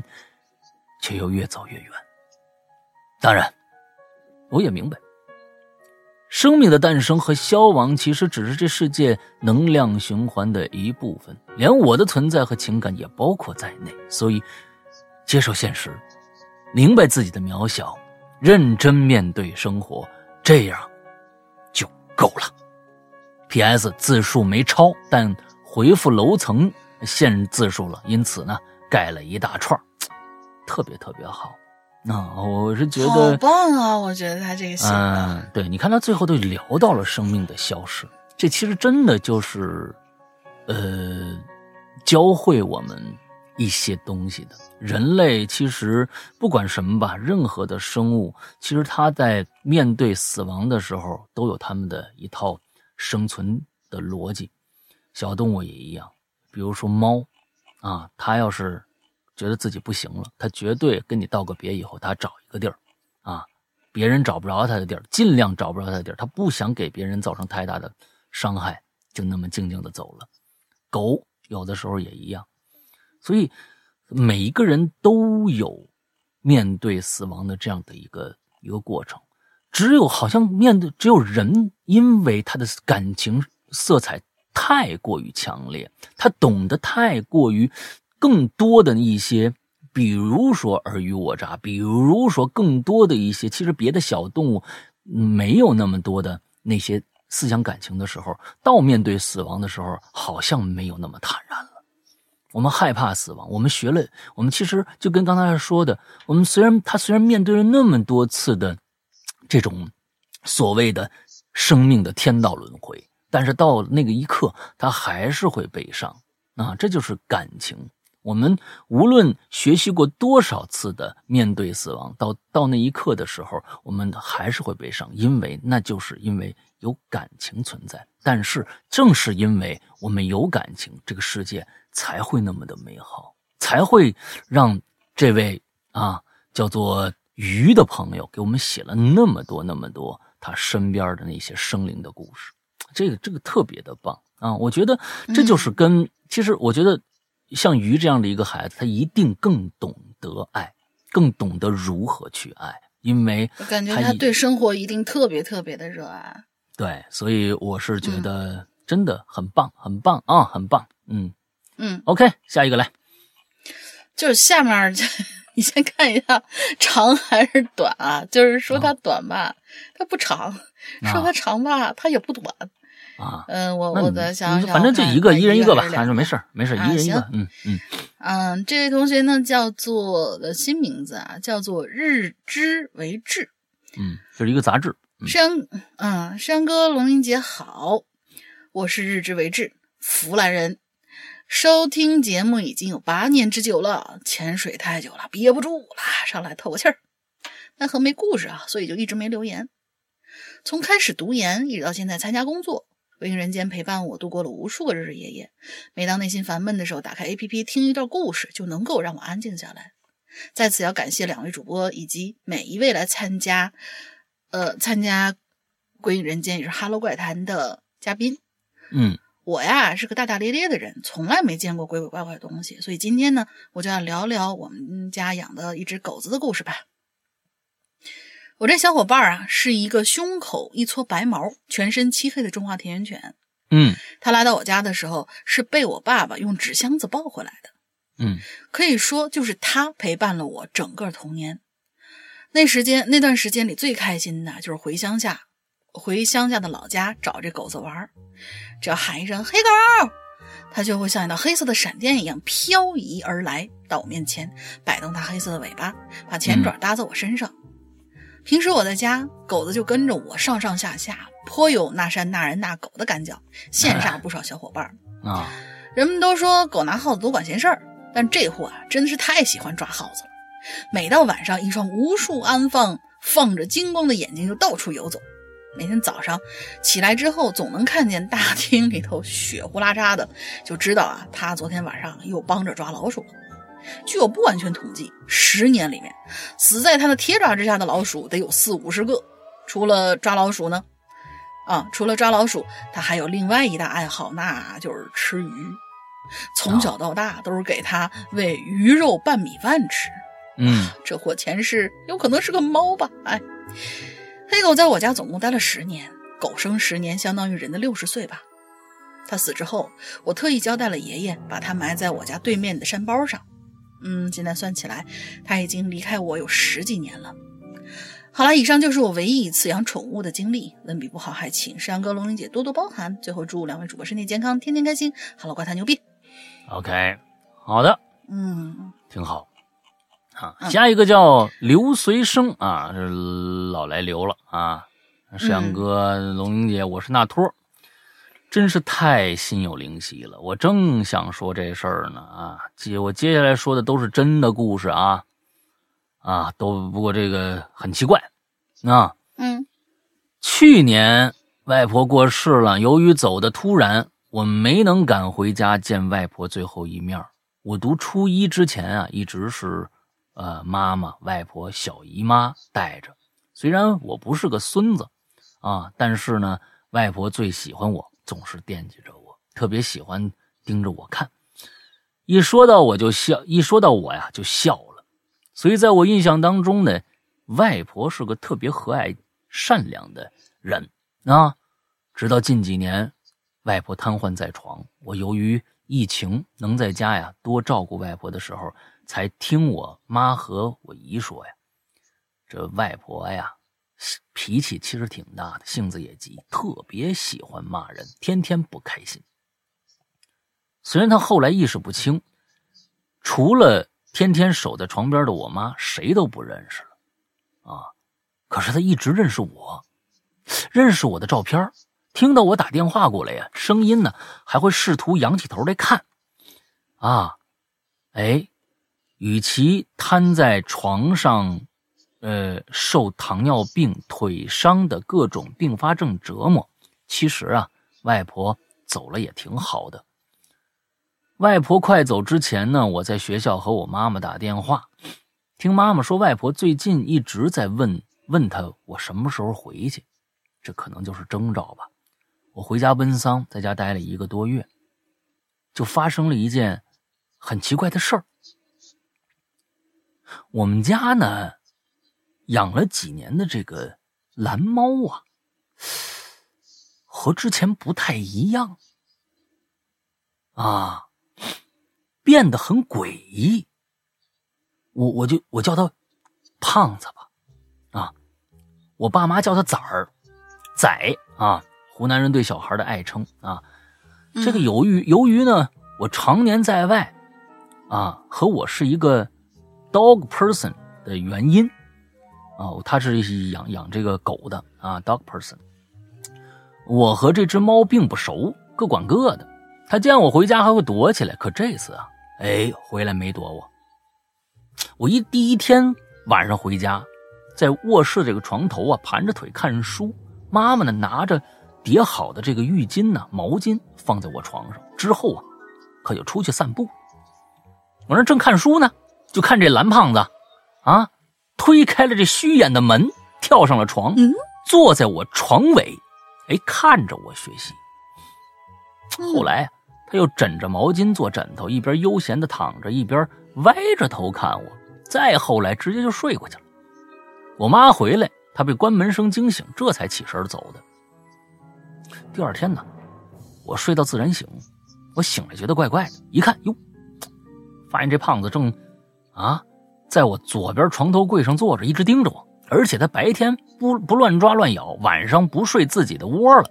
[SPEAKER 1] 却又越走越远。当然，我也明白，生命的诞生和消亡其实只是这世界能量循环的一部分，连我的存在和情感也包括在内。所以，接受现实，明白自己的渺小，认真面对生活，这样就够了。P.S. 字数没超，但。回复楼层限字数了，因此呢盖了一大串，特别特别好。那我是觉得
[SPEAKER 2] 好棒啊！我觉得他这个写
[SPEAKER 1] 嗯，对，你看他最后都聊到了生命的消失，这其实真的就是呃教会我们一些东西的。人类其实不管什么吧，任何的生物，其实它在面对死亡的时候，都有他们的一套生存的逻辑。小动物也一样，比如说猫，啊，它要是觉得自己不行了，它绝对跟你道个别以后，它找一个地儿，啊，别人找不着它的地儿，尽量找不着它的地儿，它不想给别人造成太大的伤害，就那么静静的走了。狗有的时候也一样，所以每一个人都有面对死亡的这样的一个一个过程，只有好像面对只有人，因为他的感情色彩。太过于强烈，他懂得太过于更多的一些，比如说尔虞我诈，比如说更多的一些，其实别的小动物没有那么多的那些思想感情的时候，到面对死亡的时候，好像没有那么坦然了。我们害怕死亡，我们学了，我们其实就跟刚才说的，我们虽然他虽然面对了那么多次的这种所谓的生命的天道轮回。但是到那个一刻，他还是会悲伤啊！这就是感情。我们无论学习过多少次的面对死亡，到到那一刻的时候，我们还是会悲伤，因为那就是因为有感情存在。但是正是因为我们有感情，这个世界才会那么的美好，才会让这位啊叫做鱼的朋友给我们写了那么多那么多他身边的那些生灵的故事。这个这个特别的棒啊！我觉得这就是跟其实我觉得像鱼这样的一个孩子，他一定更懂得爱，更懂得如何去爱，因为
[SPEAKER 2] 我感觉他对生活一定特别特别的热爱。
[SPEAKER 1] 对，所以我是觉得真的很棒，很棒啊，很棒。
[SPEAKER 2] 嗯嗯
[SPEAKER 1] ，OK，下一个来，
[SPEAKER 2] 就是下面 <laughs> 你先看一下长还是短啊？就是说它短吧，它不长，说它长吧，它也不短。
[SPEAKER 1] 啊，
[SPEAKER 2] 嗯，我我再想想，
[SPEAKER 1] 反正就一个，一人一个吧，
[SPEAKER 2] 还是两
[SPEAKER 1] 反正没事没事，
[SPEAKER 2] 啊
[SPEAKER 1] 一人一个，嗯嗯，
[SPEAKER 2] 嗯，这位同学呢叫做的新名字啊，叫做日之为志。
[SPEAKER 1] 嗯，就是一个杂志，嗯
[SPEAKER 2] 山，嗯，山哥龙鳞姐好，我是日之为志，湖南人，收听节目已经有八年之久了，潜水太久了，憋不住了，上来透个气儿。但很没故事啊，所以就一直没留言。从开始读研一直到现在参加工作，微影人间陪伴我度过了无数个日日夜夜。每当内心烦闷的时候，打开 APP 听一段故事，就能够让我安静下来。在此要感谢两位主播以及每一位来参加，呃，参加《鬼影人间》也是《哈喽怪谈》的嘉宾。
[SPEAKER 1] 嗯
[SPEAKER 2] 我呀是个大大咧咧的人，从来没见过鬼鬼怪怪的东西，所以今天呢，我就要聊聊我们家养的一只狗子的故事吧。我这小伙伴啊，是一个胸口一撮白毛、全身漆黑的中华田园犬。
[SPEAKER 1] 嗯
[SPEAKER 2] 他来到我家的时候，是被我爸爸用纸箱子抱回来的。
[SPEAKER 1] 嗯
[SPEAKER 2] 可以说，就是他陪伴了我整个童年。那时间那段时间里，最开心的就是回乡下，回乡下的老家找这狗子玩儿。只要喊一声“黑狗”，它就会像一道黑色的闪电一样漂移而来，到我面前，摆动它黑色的尾巴，把前爪搭在我身上。平时我在家，狗子就跟着我上上下下，颇有那山那人那狗的感脚，羡 <laughs> 煞不少小伙伴儿。
[SPEAKER 1] 啊，
[SPEAKER 2] 人们都说狗拿耗子多管闲事儿，但这货啊真的是太喜欢抓耗子了。每到晚上，一双无数安放放着金光的眼睛就到处游走。每天早上起来之后，总能看见大厅里头血呼啦喳的，就知道啊，他昨天晚上又帮着抓老鼠了。据我不完全统计，十年里面死在他的铁爪之下的老鼠得有四五十个。除了抓老鼠呢，啊，除了抓老鼠，他还有另外一大爱好，那就是吃鱼。从小到大都是给他喂鱼肉拌米饭吃。
[SPEAKER 1] 嗯
[SPEAKER 2] 这货前世有可能是个猫吧？哎，黑狗在我家总共待了十年，狗生十年相当于人的六十岁吧。他死之后，我特意交代了爷爷，把他埋在我家对面的山包上。嗯，现在算起来，他已经离开我有十几年了。好了，以上就是我唯一一次养宠物的经历，文笔不好，还请山哥、龙玲姐多多包涵。最后祝两位主播身体健康，天天开心。Hello，怪谈牛逼。
[SPEAKER 1] ，OK，好的，
[SPEAKER 2] 嗯
[SPEAKER 1] 挺好。啊，
[SPEAKER 2] 嗯
[SPEAKER 1] 下一个叫刘随生啊，是老来刘了啊。沈
[SPEAKER 2] 嗯
[SPEAKER 1] 阳哥、龙英姐，我是那托，真是太心有灵犀了。我正想说这事儿呢啊，接我接下来说的都是真的故事啊啊，都不过这个很奇怪啊。
[SPEAKER 2] 嗯
[SPEAKER 1] 去年外婆过世了，由于走的突然，我没能赶回家见外婆最后一面。我读初一之前啊，一直是呃妈妈、外婆、小姨妈带着。虽然我不是个孙子啊，但是呢，外婆最喜欢我，总是惦记着我，特别喜欢盯着我看。一说到我就笑，一说到我呀就笑了。所以在我印象当中呢，外婆是个特别和蔼、善良的人啊。直到近几年，外婆瘫痪在床，我由于疫情能在家呀多照顾外婆的时候，才听我妈和我姨说呀，这外婆呀脾气其实挺大的，性子也急，特别喜欢骂人，天天不开心。虽然她后来意识不清，除了天天守在床边的我妈，谁都不认识了啊。可是她一直认识我，认识我的照片，听到我打电话过来呀，声音呢还会试图仰起头来看。啊，哎，与其瘫在床上，呃，受糖尿病、腿伤的各种并发症折磨，其实啊，外婆走了也挺好的。外婆快走之前呢，我在学校和我妈妈打电话，听妈妈说，外婆最近一直在问问她我什么时候回去，这可能就是征兆吧。我回家奔丧，在家待了一个多月，就发生了一件很奇怪的事儿。我们家呢，养了几年的这个蓝猫啊，和之前不太一样啊。变得很诡异，我我就我叫它胖子吧，啊，我爸妈叫它崽儿，崽啊，湖南人对小孩的爱称啊。这个由于由于呢，我常年在外啊，和我是一个 dog person 的原因啊，他是养养这个狗的啊，dog person。我和这只猫并不熟，各管各的。他见我回家还会躲起来，可这次啊，哎，回来没躲我。我一第一天晚上回家，在卧室这个床头啊，盘着腿看书。妈妈呢，拿着叠好的这个浴巾呢、毛巾放在我床上。之后啊，可就出去散步。我那正看书呢，就看这蓝胖子，啊，推开了这虚掩的门，跳上了床，坐在我床尾，哎，看着我学习。后来。他又枕着毛巾做枕头，一边悠闲的躺着，一边歪着头看我。再后来，直接就睡过去了。我妈回来，他被关门声惊醒，这才起身走的。第二天呢，我睡到自然醒，我醒来觉得怪怪的，一看哟，发现这胖子正啊，在我左边床头柜上坐着，一直盯着我，而且他白天不不乱抓乱咬，晚上不睡自己的窝了。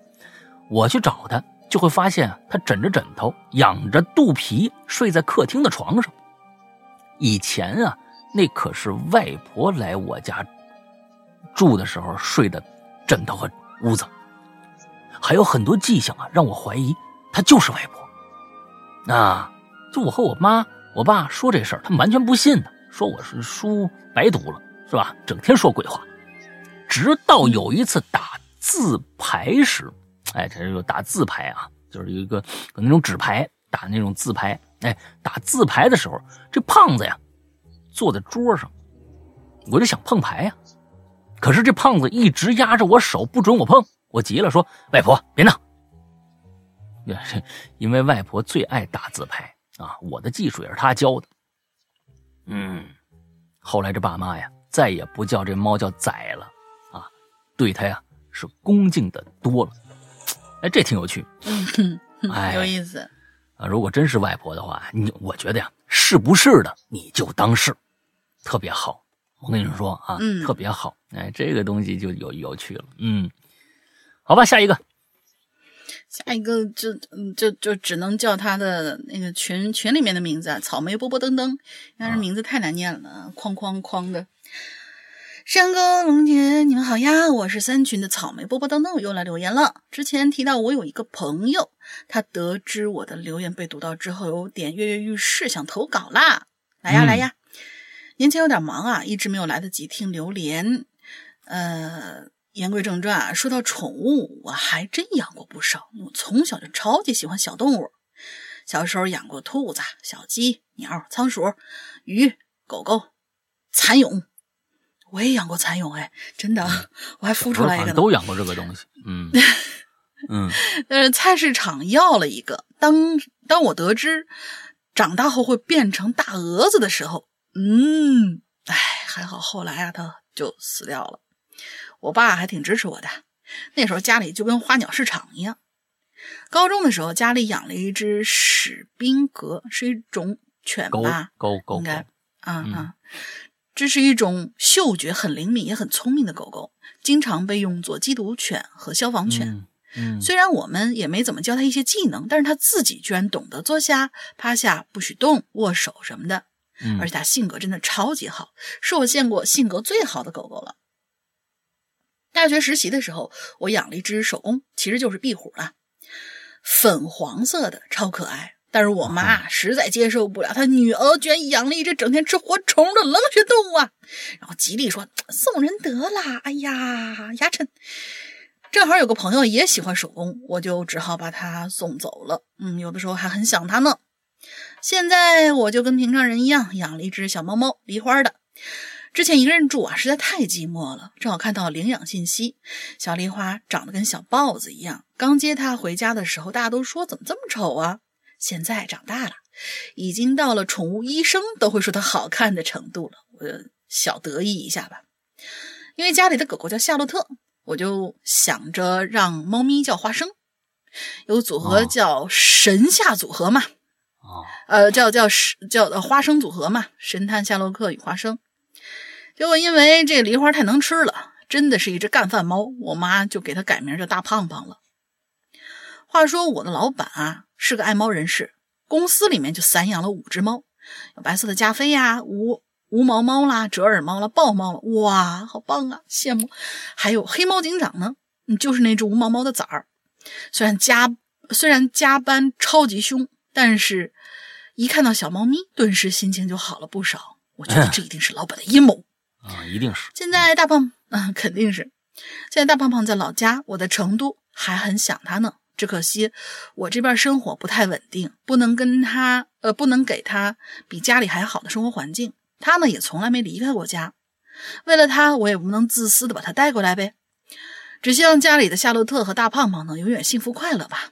[SPEAKER 1] 我去找他。就会发现他枕着枕头，仰着肚皮睡在客厅的床上。以前啊，那可是外婆来我家住的时候睡的枕头和屋子，还有很多迹象啊，让我怀疑他就是外婆。啊，就我和我妈、我爸说这事儿，他们完全不信的，说我是书白读了，是吧？整天说鬼话。直到有一次打字牌时。哎，这是打字牌啊，就是有一个有那种纸牌打那种字牌。哎，打字牌的时候，这胖子呀坐在桌上，我就想碰牌呀，可是这胖子一直压着我手，不准我碰。我急了，说：“外婆，别闹。<laughs> ”因为外婆最爱打字牌啊，我的技术也是他教的。嗯，后来这爸妈呀，再也不叫这猫叫崽了啊，对它呀是恭敬的多了。哎，这挺有趣，哎，<laughs>
[SPEAKER 2] 有意思
[SPEAKER 1] 啊！如果真是外婆的话，你我觉得呀，是不是的，你就当是，特别好。我跟你说啊，
[SPEAKER 2] 嗯，
[SPEAKER 1] 特别好。哎，这个东西就有有趣了。嗯，好吧，下一个，
[SPEAKER 2] 下一个就嗯就就只能叫他的那个群群里面的名字啊，草莓波波登登，但是名字太难念了，哐哐哐的。山哥、龙姐，你们好呀！我是三群的草莓波波噔噔，又来留言了。之前提到我有一个朋友，他得知我的留言被读到之后，有点跃跃欲试，想投稿啦。来呀来呀！年前有点忙啊，一直没有来得及听留言。呃，言归正传，说到宠物，我还真养过不少。我从小就超级喜欢小动物，小时候养过兔子、小鸡、鸟、仓鼠、鱼、狗狗、蚕蛹。我也养过蚕蛹，哎，真的，我还孵出来一个。
[SPEAKER 1] 都养过这个东西，嗯 <laughs> 嗯。
[SPEAKER 2] 但是菜市场要了一个，当当我得知长大后会变成大蛾子的时候，嗯，哎，还好后来啊，它就死掉了。我爸还挺支持我的，那时候家里就跟花鸟市场一样。高中的时候，家里养了一只史宾格，是一种犬吧？
[SPEAKER 1] 狗狗
[SPEAKER 2] 应该啊啊。这是一种嗅觉很灵敏也很聪明的狗狗，经常被用作缉毒犬和消防犬。
[SPEAKER 1] 嗯，
[SPEAKER 2] 虽然我们也没怎么教它一些技能，但是它自己居然懂得坐下、趴下、不许动、握手什么的。
[SPEAKER 1] 嗯，
[SPEAKER 2] 而且它性格真的超级好，是我见过性格最好的狗狗了。大学实习的时候，我养了一只手工，其实就是壁虎了，粉黄色的，超可爱。但是我妈实在接受不了，她女儿居然养了一只整天吃活虫的冷血动物啊！然后极力说送人得了。哎呀，牙碜！正好有个朋友也喜欢手工，我就只好把它送走了。嗯，有的时候还很想它呢。现在我就跟平常人一样，养了一只小猫猫，梨花的。之前一个人住啊，实在太寂寞了，正好看到领养信息，小梨花长得跟小豹子一样。刚接它回家的时候，大家都说怎么这么丑啊？现在长大了，已经到了宠物医生都会说它好看的程度了。我小得意一下吧，因为家里的狗狗叫夏洛特，我就想着让猫咪叫花生，有组合叫神夏组合嘛。
[SPEAKER 1] 哦，
[SPEAKER 2] 呃，叫叫叫花生组合嘛，神探夏洛克与花生。结果因为这梨花太能吃了，真的是一只干饭猫，我妈就给它改名叫大胖胖了。话说我的老板啊是个爱猫人士，公司里面就散养了五只猫，有白色的加菲呀，无无毛猫啦，折耳猫啦，豹猫了，哇，好棒啊，羡慕。还有黑猫警长呢，嗯，就是那只无毛猫的崽儿。虽然加虽然加班超级凶，但是一看到小猫咪，顿时心情就好了不少。我觉得这一定是老板的阴谋。
[SPEAKER 1] 啊，一定是。
[SPEAKER 2] 现在大胖，<laughs> 啊，肯定是。现在大胖胖在老家，我在成都，还很想他呢。只可惜我这边生活不太稳定，不能跟他，呃，不能给他比家里还好的生活环境。他呢，也从来没离开过家。为了他，我也不能自私的把他带过来呗。只希望家里的夏洛特和大胖胖能永远幸福快乐吧。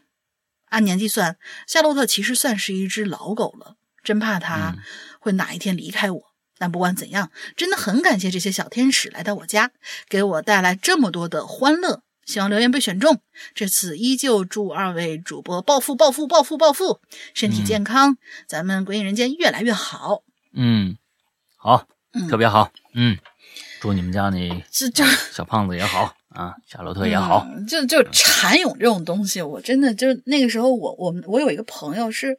[SPEAKER 2] 按年纪算，夏洛特其实算是一只老狗了，真怕它会哪一天离开我。但不管怎样，真的很感谢这些小天使来到我家，给我带来这么多的欢乐。希望留言被选中，这次依旧祝二位主播暴富暴富暴富暴富，身体健康，咱们鬼影人间越来越好。
[SPEAKER 1] 嗯，好，特别好。嗯，祝你们家那 <laughs>
[SPEAKER 2] 这这 <laughs>
[SPEAKER 1] 小胖子也好啊，夏洛特也好。
[SPEAKER 2] 就就蚕蛹这种东西，我真的就那个时候，我我我有一个朋友是。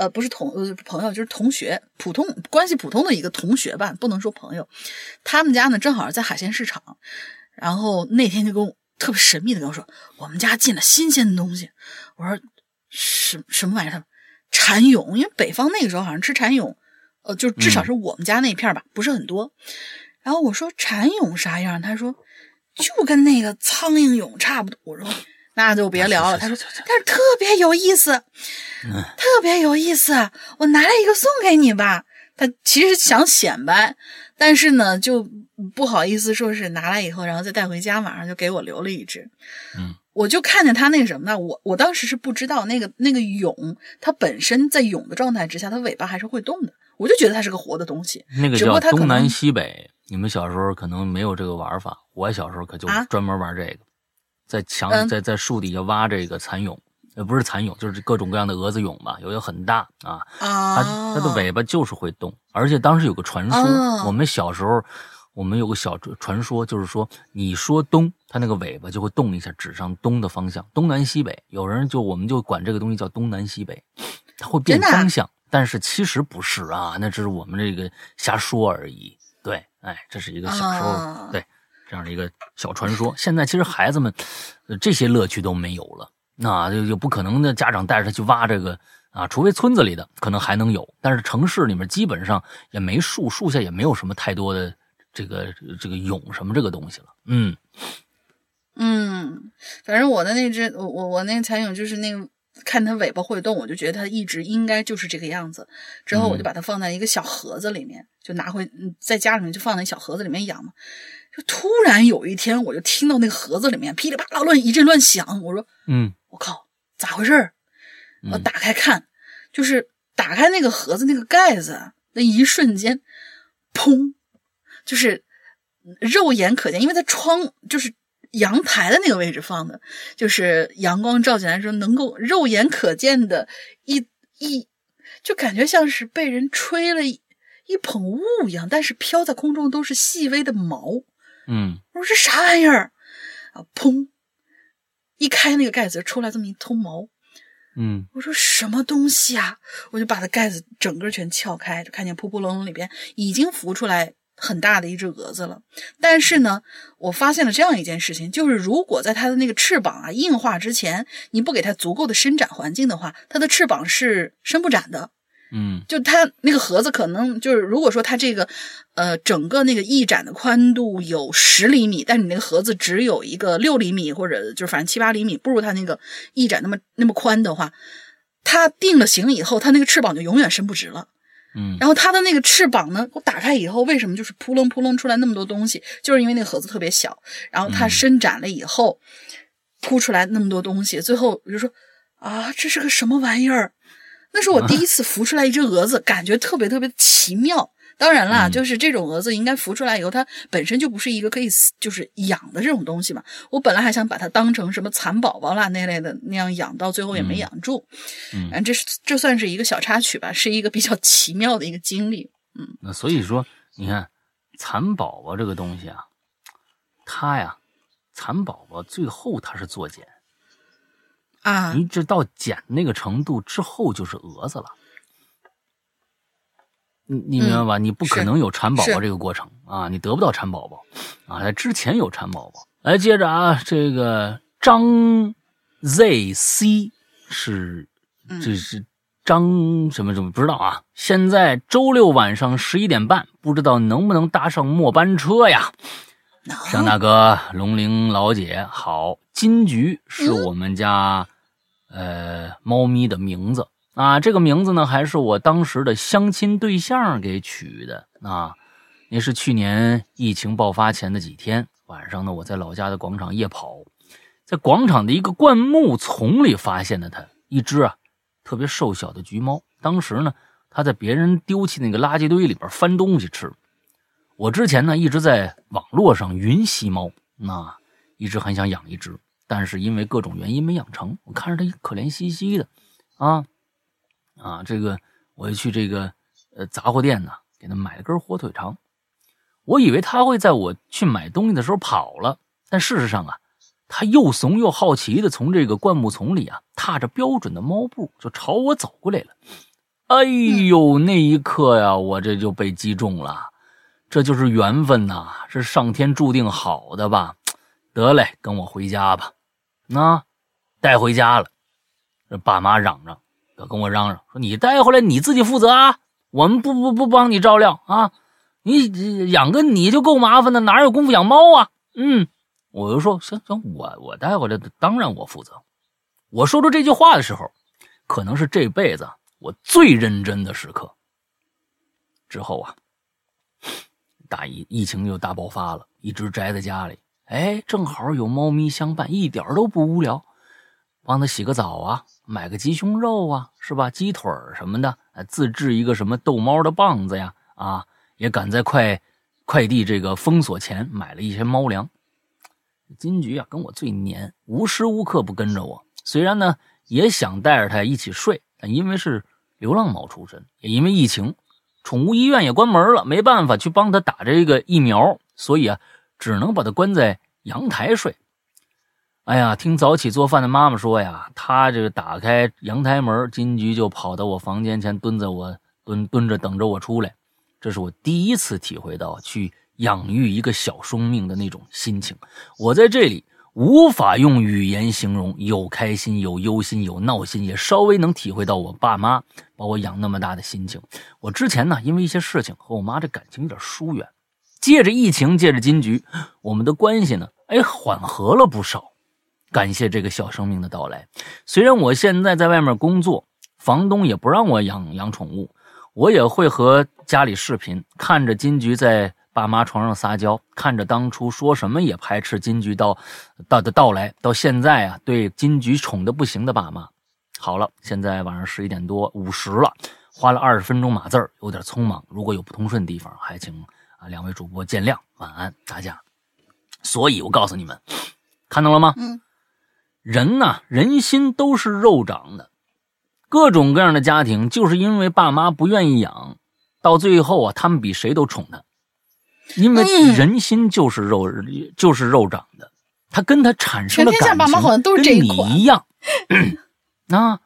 [SPEAKER 2] 呃，不是同呃朋友，就是同学，普通关系普通的一个同学吧，不能说朋友。他们家呢，正好在海鲜市场，然后那天就跟我特别神秘的跟我说，我们家进了新鲜的东西。我说什什么玩意儿？蚕蛹，因为北方那个时候好像吃蚕蛹，呃，就至少是我们家那片吧，不是很多。然后我说蚕蛹啥样？他说就跟那个苍蝇蛹差不多。我说。那就别聊了。他说，但是特别有意思，特别有意思。我拿来一个送给你吧。他其实想显摆，但是呢，就不好意思说是拿来以后，然后再带回家，马上就给我留了一只。
[SPEAKER 1] 嗯，
[SPEAKER 2] 我就看见他那个什么呢？我我当时是不知道那个那个蛹，它本身在蛹的状态之下，它尾巴还是会动的。我就觉得它是个活的东西。
[SPEAKER 1] 那个叫东南西北，你们小时候可能没有这个玩法，我小时候可就专门玩这个。在墙在在树底下挖这个蚕蛹，呃，不是蚕蛹，就是各种各样的蛾子蛹吧，有的很大啊，它它的尾巴就是会动，而且当时有个传说，我们小时候我们有个小传说，就是说你说东，它那个尾巴就会动一下，指向东的方向，东南西北，有人就我们就管这个东西叫东南西北，它会变方向，但是其实不是啊，那只是我们这个瞎说而已，对，哎，这是一个小时候对。这样的一个小传说，现在其实孩子们这些乐趣都没有了，那就就不可能的家长带着他去挖这个啊，除非村子里的可能还能有，但是城市里面基本上也没树，树下也没有什么太多的这个这个蛹什么这个东西了。嗯
[SPEAKER 2] 嗯，反正我的那只我我我那个蚕蛹就是那个看它尾巴会动，我就觉得它一直应该就是这个样子。之后我就把它放在一个小盒子里面，就拿回在家里面就放在小盒子里面养嘛。就突然有一天，我就听到那个盒子里面噼里啪啦乱一阵乱响。我说：“
[SPEAKER 1] 嗯，
[SPEAKER 2] 我靠，咋回事？”我打开看，就是打开那个盒子那个盖子，那一瞬间，砰，就是肉眼可见，因为它窗就是阳台的那个位置放的，就是阳光照进来的时候，能够肉眼可见的一一，就感觉像是被人吹了一一捧雾一样，但是飘在空中都是细微的毛。
[SPEAKER 1] 嗯，
[SPEAKER 2] 我说这啥玩意儿啊？砰！一开那个盖子，出来这么一头毛。
[SPEAKER 1] 嗯，
[SPEAKER 2] 我说什么东西啊？我就把它盖子整个全撬开，就看见扑扑棱棱里边已经浮出来很大的一只蛾子了。但是呢，我发现了这样一件事情，就是如果在它的那个翅膀啊硬化之前，你不给它足够的伸展环境的话，它的翅膀是伸不展的。
[SPEAKER 1] 嗯，
[SPEAKER 2] 就它那个盒子可能就是，如果说它这个，呃，整个那个翼展的宽度有十厘米，但你那个盒子只有一个六厘米或者就是反正七八厘米，不如它那个翼展那么那么宽的话，它定了型以后，它那个翅膀就永远伸不直了。
[SPEAKER 1] 嗯，
[SPEAKER 2] 然后它的那个翅膀呢，我打开以后，为什么就是扑棱扑棱出来那么多东西？就是因为那个盒子特别小，然后它伸展了以后，扑出来那么多东西，最后我就说啊，这是个什么玩意儿？那是我第一次孵出来一只蛾子，感觉特别特别奇妙。当然啦，就是这种蛾子应该孵出来以后，它本身就不是一个可以就是养的这种东西嘛。我本来还想把它当成什么蚕宝宝啦那类的那样养，到最后也没养住。
[SPEAKER 1] 嗯，
[SPEAKER 2] 这是这算是一个小插曲吧，是一个比较奇妙的一个经历。嗯，
[SPEAKER 1] 那所以说，你看蚕宝宝这个东西啊，它呀，蚕宝宝最后它是作茧
[SPEAKER 2] 啊，
[SPEAKER 1] 一直到茧那个程度之后就是蛾子了。你你明白吧？你不可能有产宝宝这个过程啊，你得不到产宝宝啊，在之前有产宝宝。来，接着啊，这个张 ZC 是这是张什么什么不知道啊？现在周六晚上十一点半，不知道能不能搭上末班车呀？张大哥，龙玲老姐好，金菊是我们家呃猫咪的名字。啊，这个名字呢，还是我当时的相亲对象给取的啊。那是去年疫情爆发前的几天晚上呢，我在老家的广场夜跑，在广场的一个灌木丛里发现了它，一只啊特别瘦小的橘猫。当时呢，它在别人丢弃那个垃圾堆里边翻东西吃。我之前呢一直在网络上云吸猫，那一直很想养一只，但是因为各种原因没养成。我看着它可怜兮兮的，啊。啊，这个我就去这个呃杂货店呢，给他买了根火腿肠。我以为他会在我去买东西的时候跑了，但事实上啊，他又怂又好奇的从这个灌木丛里啊，踏着标准的猫步就朝我走过来了。哎呦，那一刻呀，我这就被击中了，这就是缘分呐，是上天注定好的吧？<tsk> 得嘞，跟我回家吧。那带回家了，这爸妈嚷嚷。跟我嚷嚷说：“你带回来你自己负责啊，我们不不不帮你照料啊，你养个你就够麻烦的，哪有功夫养猫啊？”嗯，我就说：“行行，我我带回来，当然我负责。”我说出这句话的时候，可能是这辈子我最认真的时刻。之后啊，大疫疫情又大爆发了，一直宅在家里。哎，正好有猫咪相伴，一点都不无聊，帮它洗个澡啊。买个鸡胸肉啊，是吧？鸡腿什么的，自制一个什么逗猫的棒子呀，啊，也赶在快快递这个封锁前买了一些猫粮。金菊啊，跟我最黏，无时无刻不跟着我。虽然呢，也想带着它一起睡，但因为是流浪猫出身，也因为疫情，宠物医院也关门了，没办法去帮它打这个疫苗，所以啊，只能把它关在阳台睡。哎呀，听早起做饭的妈妈说呀，她这个打开阳台门，金菊就跑到我房间前，蹲在我蹲蹲着等着我出来。这是我第一次体会到去养育一个小生命的那种心情。我在这里无法用语言形容，有开心，有忧心，有闹心，也稍微能体会到我爸妈把我养那么大的心情。我之前呢，因为一些事情和我妈这感情有点疏远，借着疫情，借着金菊，我们的关系呢，哎，缓和了不少。感谢这个小生命的到来。虽然我现在在外面工作，房东也不让我养养宠物，我也会和家里视频，看着金菊在爸妈床上撒娇，看着当初说什么也排斥金菊到到的到来，到现在啊，对金菊宠的不行的爸妈。好了，现在晚上十一点多五十了，花了二十分钟码字有点匆忙。如果有不通顺的地方，还请啊两位主播见谅。晚安，大家。所以我告诉你们，看到了吗？
[SPEAKER 2] 嗯。
[SPEAKER 1] 人呐，人心都是肉长的，各种各样的家庭，就是因为爸妈不愿意养，到最后啊，他们比谁都宠他，因为人心就是肉，就是肉长的，他跟他产生的感情，跟你一样，啊，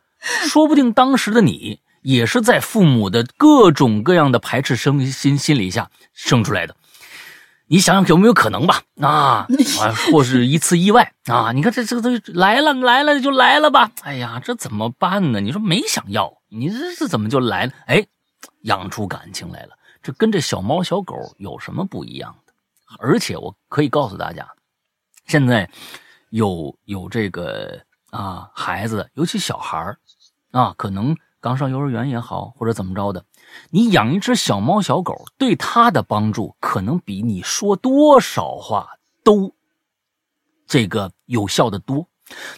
[SPEAKER 1] 说不定当时的你也是在父母的各种各样的排斥生心心理下生出来的。你想想有没有可能吧？啊 <laughs> 啊，或是一次意外啊！你看这这个东西来了来了就来了吧！哎呀，这怎么办呢？你说没想要，你这这怎么就来了？哎，养出感情来了，这跟这小猫小狗有什么不一样的？而且我可以告诉大家，现在有有这个啊孩子，尤其小孩啊，可能刚上幼儿园也好，或者怎么着的。你养一只小猫小狗，对它的帮助可能比你说多少话都这个有效的多。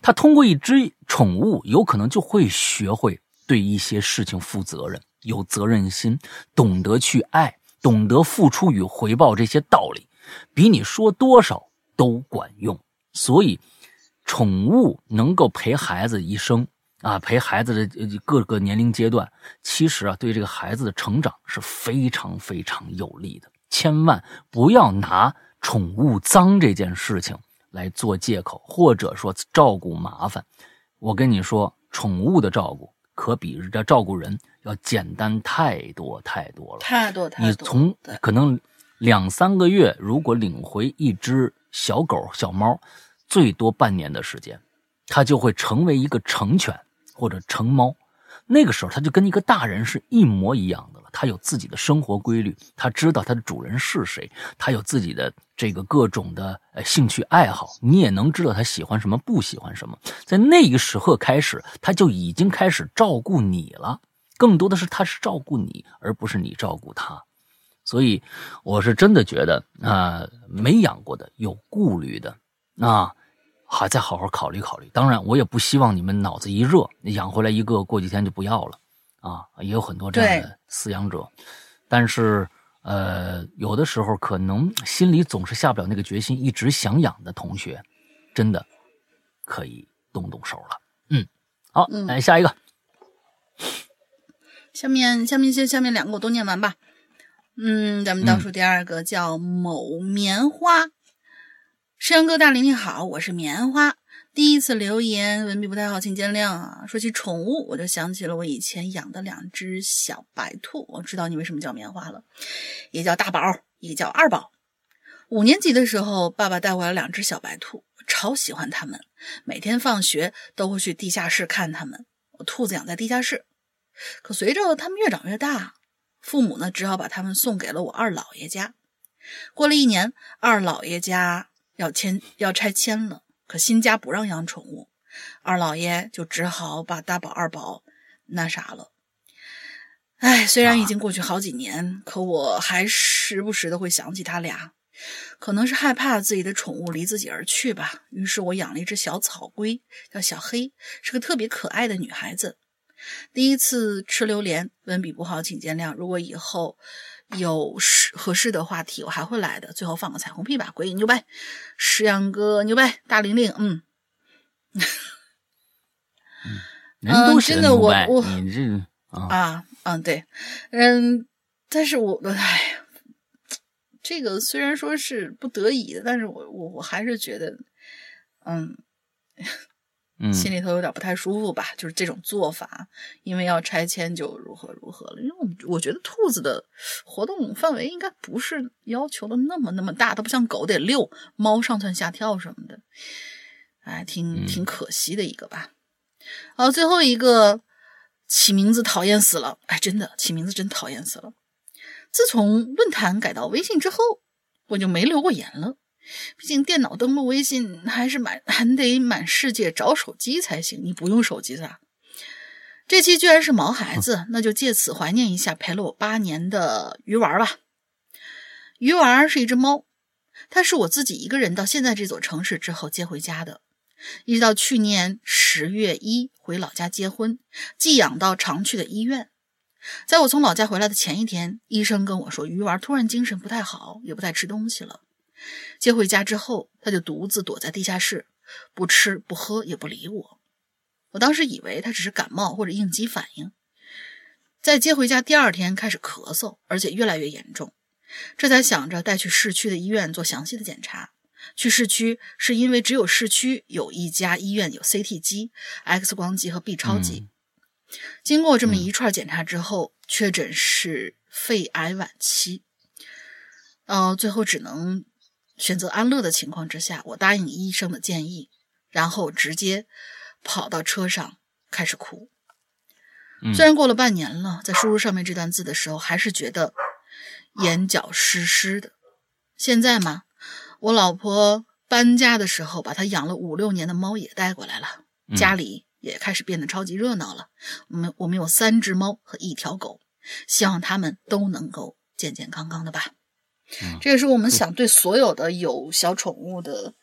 [SPEAKER 1] 它通过一只宠物，有可能就会学会对一些事情负责任，有责任心，懂得去爱，懂得付出与回报这些道理，比你说多少都管用。所以，宠物能够陪孩子一生。啊，陪孩子的各个年龄阶段，其实啊，对这个孩子的成长是非常非常有利的。千万不要拿宠物脏这件事情来做借口，或者说照顾麻烦。我跟你说，宠物的照顾可比这照顾人要简单太多太多了。
[SPEAKER 2] 太多太多。
[SPEAKER 1] 你从可能两三个月，如果领回一只小狗、小猫，最多半年的时间，它就会成为一个成犬或者成猫。那个时候，它就跟一个大人是一模一样的了。它有自己的生活规律，它知道它的主人是谁，它有自己的这个各种的呃兴趣爱好，你也能知道它喜欢什么，不喜欢什么。在那个时候开始，它就已经开始照顾你了。更多的是，它是照顾你，而不是你照顾它。所以，我是真的觉得啊，没养过的、有顾虑的啊。还再好好考虑考虑。当然，我也不希望你们脑子一热养回来一个，过几天就不要了啊。也有很多这样的饲养者，但是呃，有的时候可能心里总是下不了那个决心，一直想养的同学，真的可以动动手了。嗯，好，来下一个。
[SPEAKER 2] 下面下面先下面两个我都念完吧。嗯，咱们倒数第二个叫某棉花。山哥大林你好，我是棉花。第一次留言，文笔不太好，请见谅啊。说起宠物，我就想起了我以前养的两只小白兔。我知道你为什么叫棉花了，一个叫大宝，一个叫二宝。五年级的时候，爸爸带回来两只小白兔，超喜欢它们，每天放学都会去地下室看它们。我兔子养在地下室，可随着它们越长越大，父母呢只好把它们送给了我二姥爷家。过了一年，二姥爷家。要迁要拆迁了，可新家不让养宠物，二老爷就只好把大宝、二宝那啥了。哎，虽然已经过去好几年，可我还时不时的会想起他俩，可能是害怕自己的宠物离自己而去吧。于是我养了一只小草龟，叫小黑，是个特别可爱的女孩子。第一次吃榴莲，文笔不好，请见谅。如果以后。有适合适的话题，我还会来的。最后放个彩虹屁吧，鬼影牛掰，石阳哥牛掰，大玲玲，嗯，
[SPEAKER 1] 嗯，
[SPEAKER 2] 真的，我我
[SPEAKER 1] 你这
[SPEAKER 2] 啊，嗯，对，嗯，但是我哎，这个虽然说是不得已的，但是我我我还是觉得，嗯。心里头有点不太舒服吧，就是这种做法，因为要拆迁就如何如何了。因为我我觉得兔子的活动范围应该不是要求的那么那么大，它不像狗得遛，猫上蹿下跳什么的，哎，挺挺可惜的一个吧。好，最后一个起名字讨厌死了，哎，真的起名字真讨厌死了。自从论坛改到微信之后，我就没留过言了。毕竟电脑登录微信还是满还得满世界找手机才行，你不用手机的。这期居然是毛孩子，那就借此怀念一下陪了我八年的鱼丸吧。鱼丸是一只猫，它是我自己一个人到现在这座城市之后接回家的，一直到去年十月一回老家结婚，寄养到常去的医院。在我从老家回来的前一天，医生跟我说鱼丸突然精神不太好，也不太吃东西了。接回家之后，他就独自躲在地下室，不吃不喝也不理我。我当时以为他只是感冒或者应激反应。在接回家第二天开始咳嗽，而且越来越严重，这才想着带去市区的医院做详细的检查。去市区是因为只有市区有一家医院有 CT 机、X 光机和 B 超机。经过这么一串检查之后，确诊是肺癌晚期。呃，最后只能。选择安乐的情况之下，我答应医生的建议，然后直接跑到车上开始哭。虽然过了半年了，在输入上面这段字的时候，还是觉得眼角湿湿的。现在嘛，我老婆搬家的时候，把她养了五六年的猫也带过来了，家里也开始变得超级热闹了。我们我们有三只猫和一条狗，希望它们都能够健健康康的吧。这也是我们想对所有的有小宠物的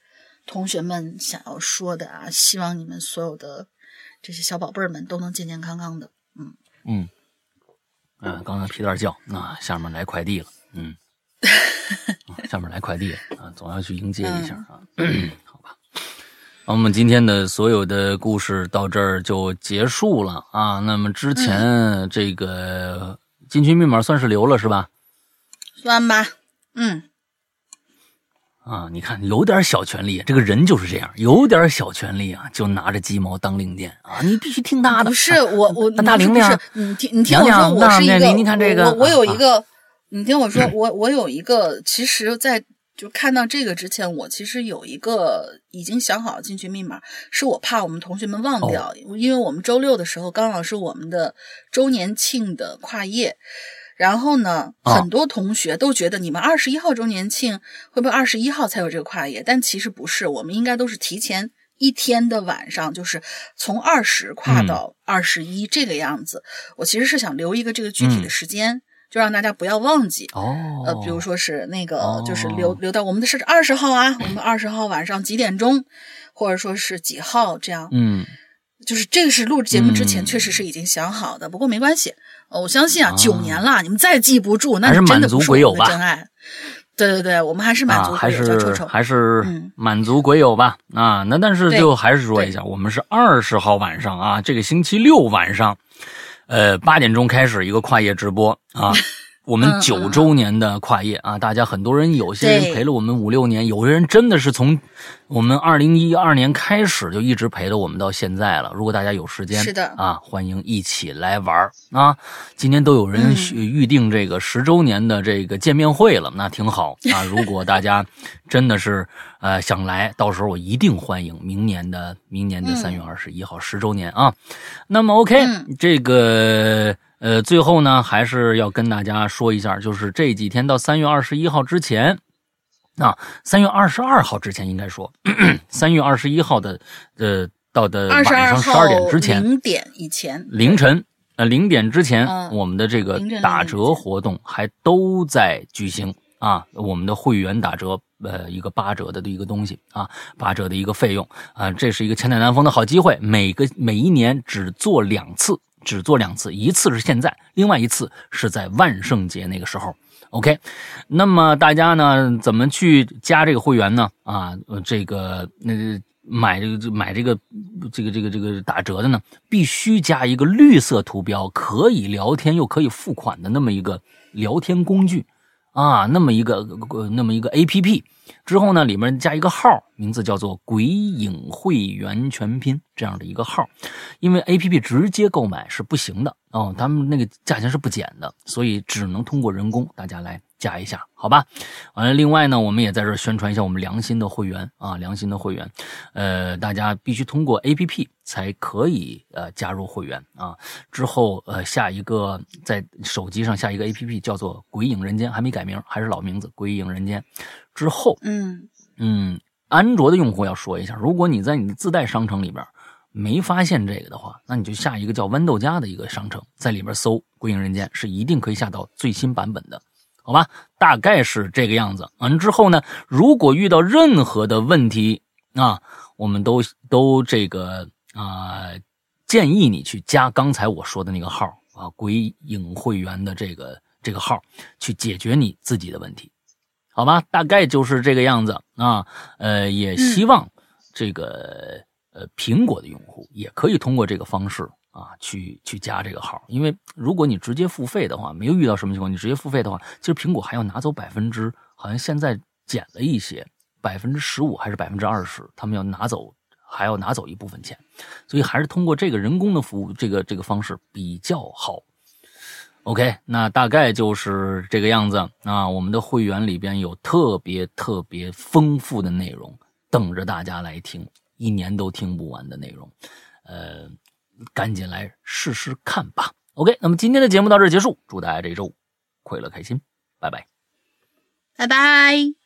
[SPEAKER 2] 同学们想要说的啊！希望你们所有的这些小宝贝儿们都能健健康康的。嗯
[SPEAKER 1] 嗯嗯，刚才皮蛋叫，那下面来快递了。嗯，<laughs> 下面来快递了啊，总要去迎接一下啊。好吧，那我们今天的所有的故事到这儿就结束了啊。那么之前这个进群密码算是留了是吧？
[SPEAKER 2] 算吧。嗯，
[SPEAKER 1] 啊，你看有点小权利，这个人就是这样，有点小权利啊，就拿着鸡毛当令箭啊，你必须听他的。
[SPEAKER 2] 不是我我
[SPEAKER 1] 那大玲玲，
[SPEAKER 2] 你听你听我说，我是一
[SPEAKER 1] 个，你看这个，
[SPEAKER 2] 我我有一个，你听我说，<laughs> 我我有一个，其实，在就看到这个之前，我其实有一个已经想好进去密码，是我怕我们同学们忘掉，因为我们周六的时候刚好是我们的周年庆的跨夜。然后呢，很多同学都觉得你们二十一号周年庆会不会二十一号才有这个跨夜？但其实不是，我们应该都是提前一天的晚上，就是从二十跨到二十一这个样子。我其实是想留一个这个具体的时间，就让大家不要忘记。
[SPEAKER 1] 哦，
[SPEAKER 2] 呃，比如说是那个，就是留留到我们的是二十号啊，我们 <clears throat> 二十号晚上几点钟，或者说是几号这样。
[SPEAKER 1] 嗯。
[SPEAKER 2] 就是这个是录节目之前确实是已经想好的，不过没关系，我相信啊，九年了，你们再记不住，那
[SPEAKER 1] 是
[SPEAKER 2] 真的不
[SPEAKER 1] 是我们
[SPEAKER 2] 的真爱。对对对，我们还是满足
[SPEAKER 1] 还是
[SPEAKER 2] 臭
[SPEAKER 1] 还是满足鬼友吧啊！那但是就还是说一下，我们是二十号晚上啊，这个星期六晚上，呃，八点钟开始一个跨夜直播啊。<laughs> 我们九周年的跨业啊，大家很多人有些人陪了我们五六年，有些人真的是从我们二零一二年开始就一直陪着我们到现在了。如果大家有时间，
[SPEAKER 2] 是的
[SPEAKER 1] 啊，欢迎一起来玩啊！今天都有人预定这个十周年的这个见面会了，那挺好啊。<laughs> 如果大家真的是呃想来，到时候我一定欢迎。明年的明年的三月二十一号十周年啊，那么 OK 这个。呃，最后呢，还是要跟大家说一下，就是这几天到三月二十一号之前，啊，三月二十二号之前应该说，三月二十一号的，呃，到的晚上十二点之前，
[SPEAKER 2] 零点以前，
[SPEAKER 1] 凌晨，呃，零点之前，我们的这个打折活动还都在举行啊，我们的会员打折，呃，一个八折的一个东西啊，八折的一个费用啊，这是一个千载难逢的好机会，每个每一年只做两次。只做两次，一次是现在，另外一次是在万圣节那个时候。OK，那么大家呢，怎么去加这个会员呢？啊，这个那买这个买这个这个这个这个打折的呢，必须加一个绿色图标，可以聊天又可以付款的那么一个聊天工具啊，那么一个呃那么一个 APP。之后呢，里面加一个号，名字叫做“鬼影会员全拼”这样的一个号，因为 A P P 直接购买是不行的哦，他们那个价钱是不减的，所以只能通过人工，大家来。加一下，好吧。完了，另外呢，我们也在这儿宣传一下我们良心的会员啊，良心的会员，呃，大家必须通过 A P P 才可以呃加入会员啊。之后呃下一个在手机上下一个 A P P 叫做《鬼影人间》，还没改名，还是老名字《鬼影人间》。之后，
[SPEAKER 2] 嗯
[SPEAKER 1] 嗯，安卓的用户要说一下，如果你在你的自带商城里边没发现这个的话，那你就下一个叫豌豆荚的一个商城，在里边搜《鬼影人间》，是一定可以下到最新版本的。好吧，大概是这个样子。完之后呢，如果遇到任何的问题啊，我们都都这个啊，建议你去加刚才我说的那个号啊，鬼影会员的这个这个号，去解决你自己的问题。好吧，大概就是这个样子啊。呃，也希望这个呃苹果的用户也可以通过这个方式。啊，去去加这个号，因为如果你直接付费的话，没有遇到什么情况，你直接付费的话，其实苹果还要拿走百分之，好像现在减了一些，百分之十五还是百分之二十，他们要拿走，还要拿走一部分钱，所以还是通过这个人工的服务，这个这个方式比较好。OK，那大概就是这个样子啊。我们的会员里边有特别特别丰富的内容等着大家来听，一年都听不完的内容，呃。赶紧来试试看吧。OK，那么今天的节目到这结束，祝大家这周快乐开心，拜拜，
[SPEAKER 2] 拜拜。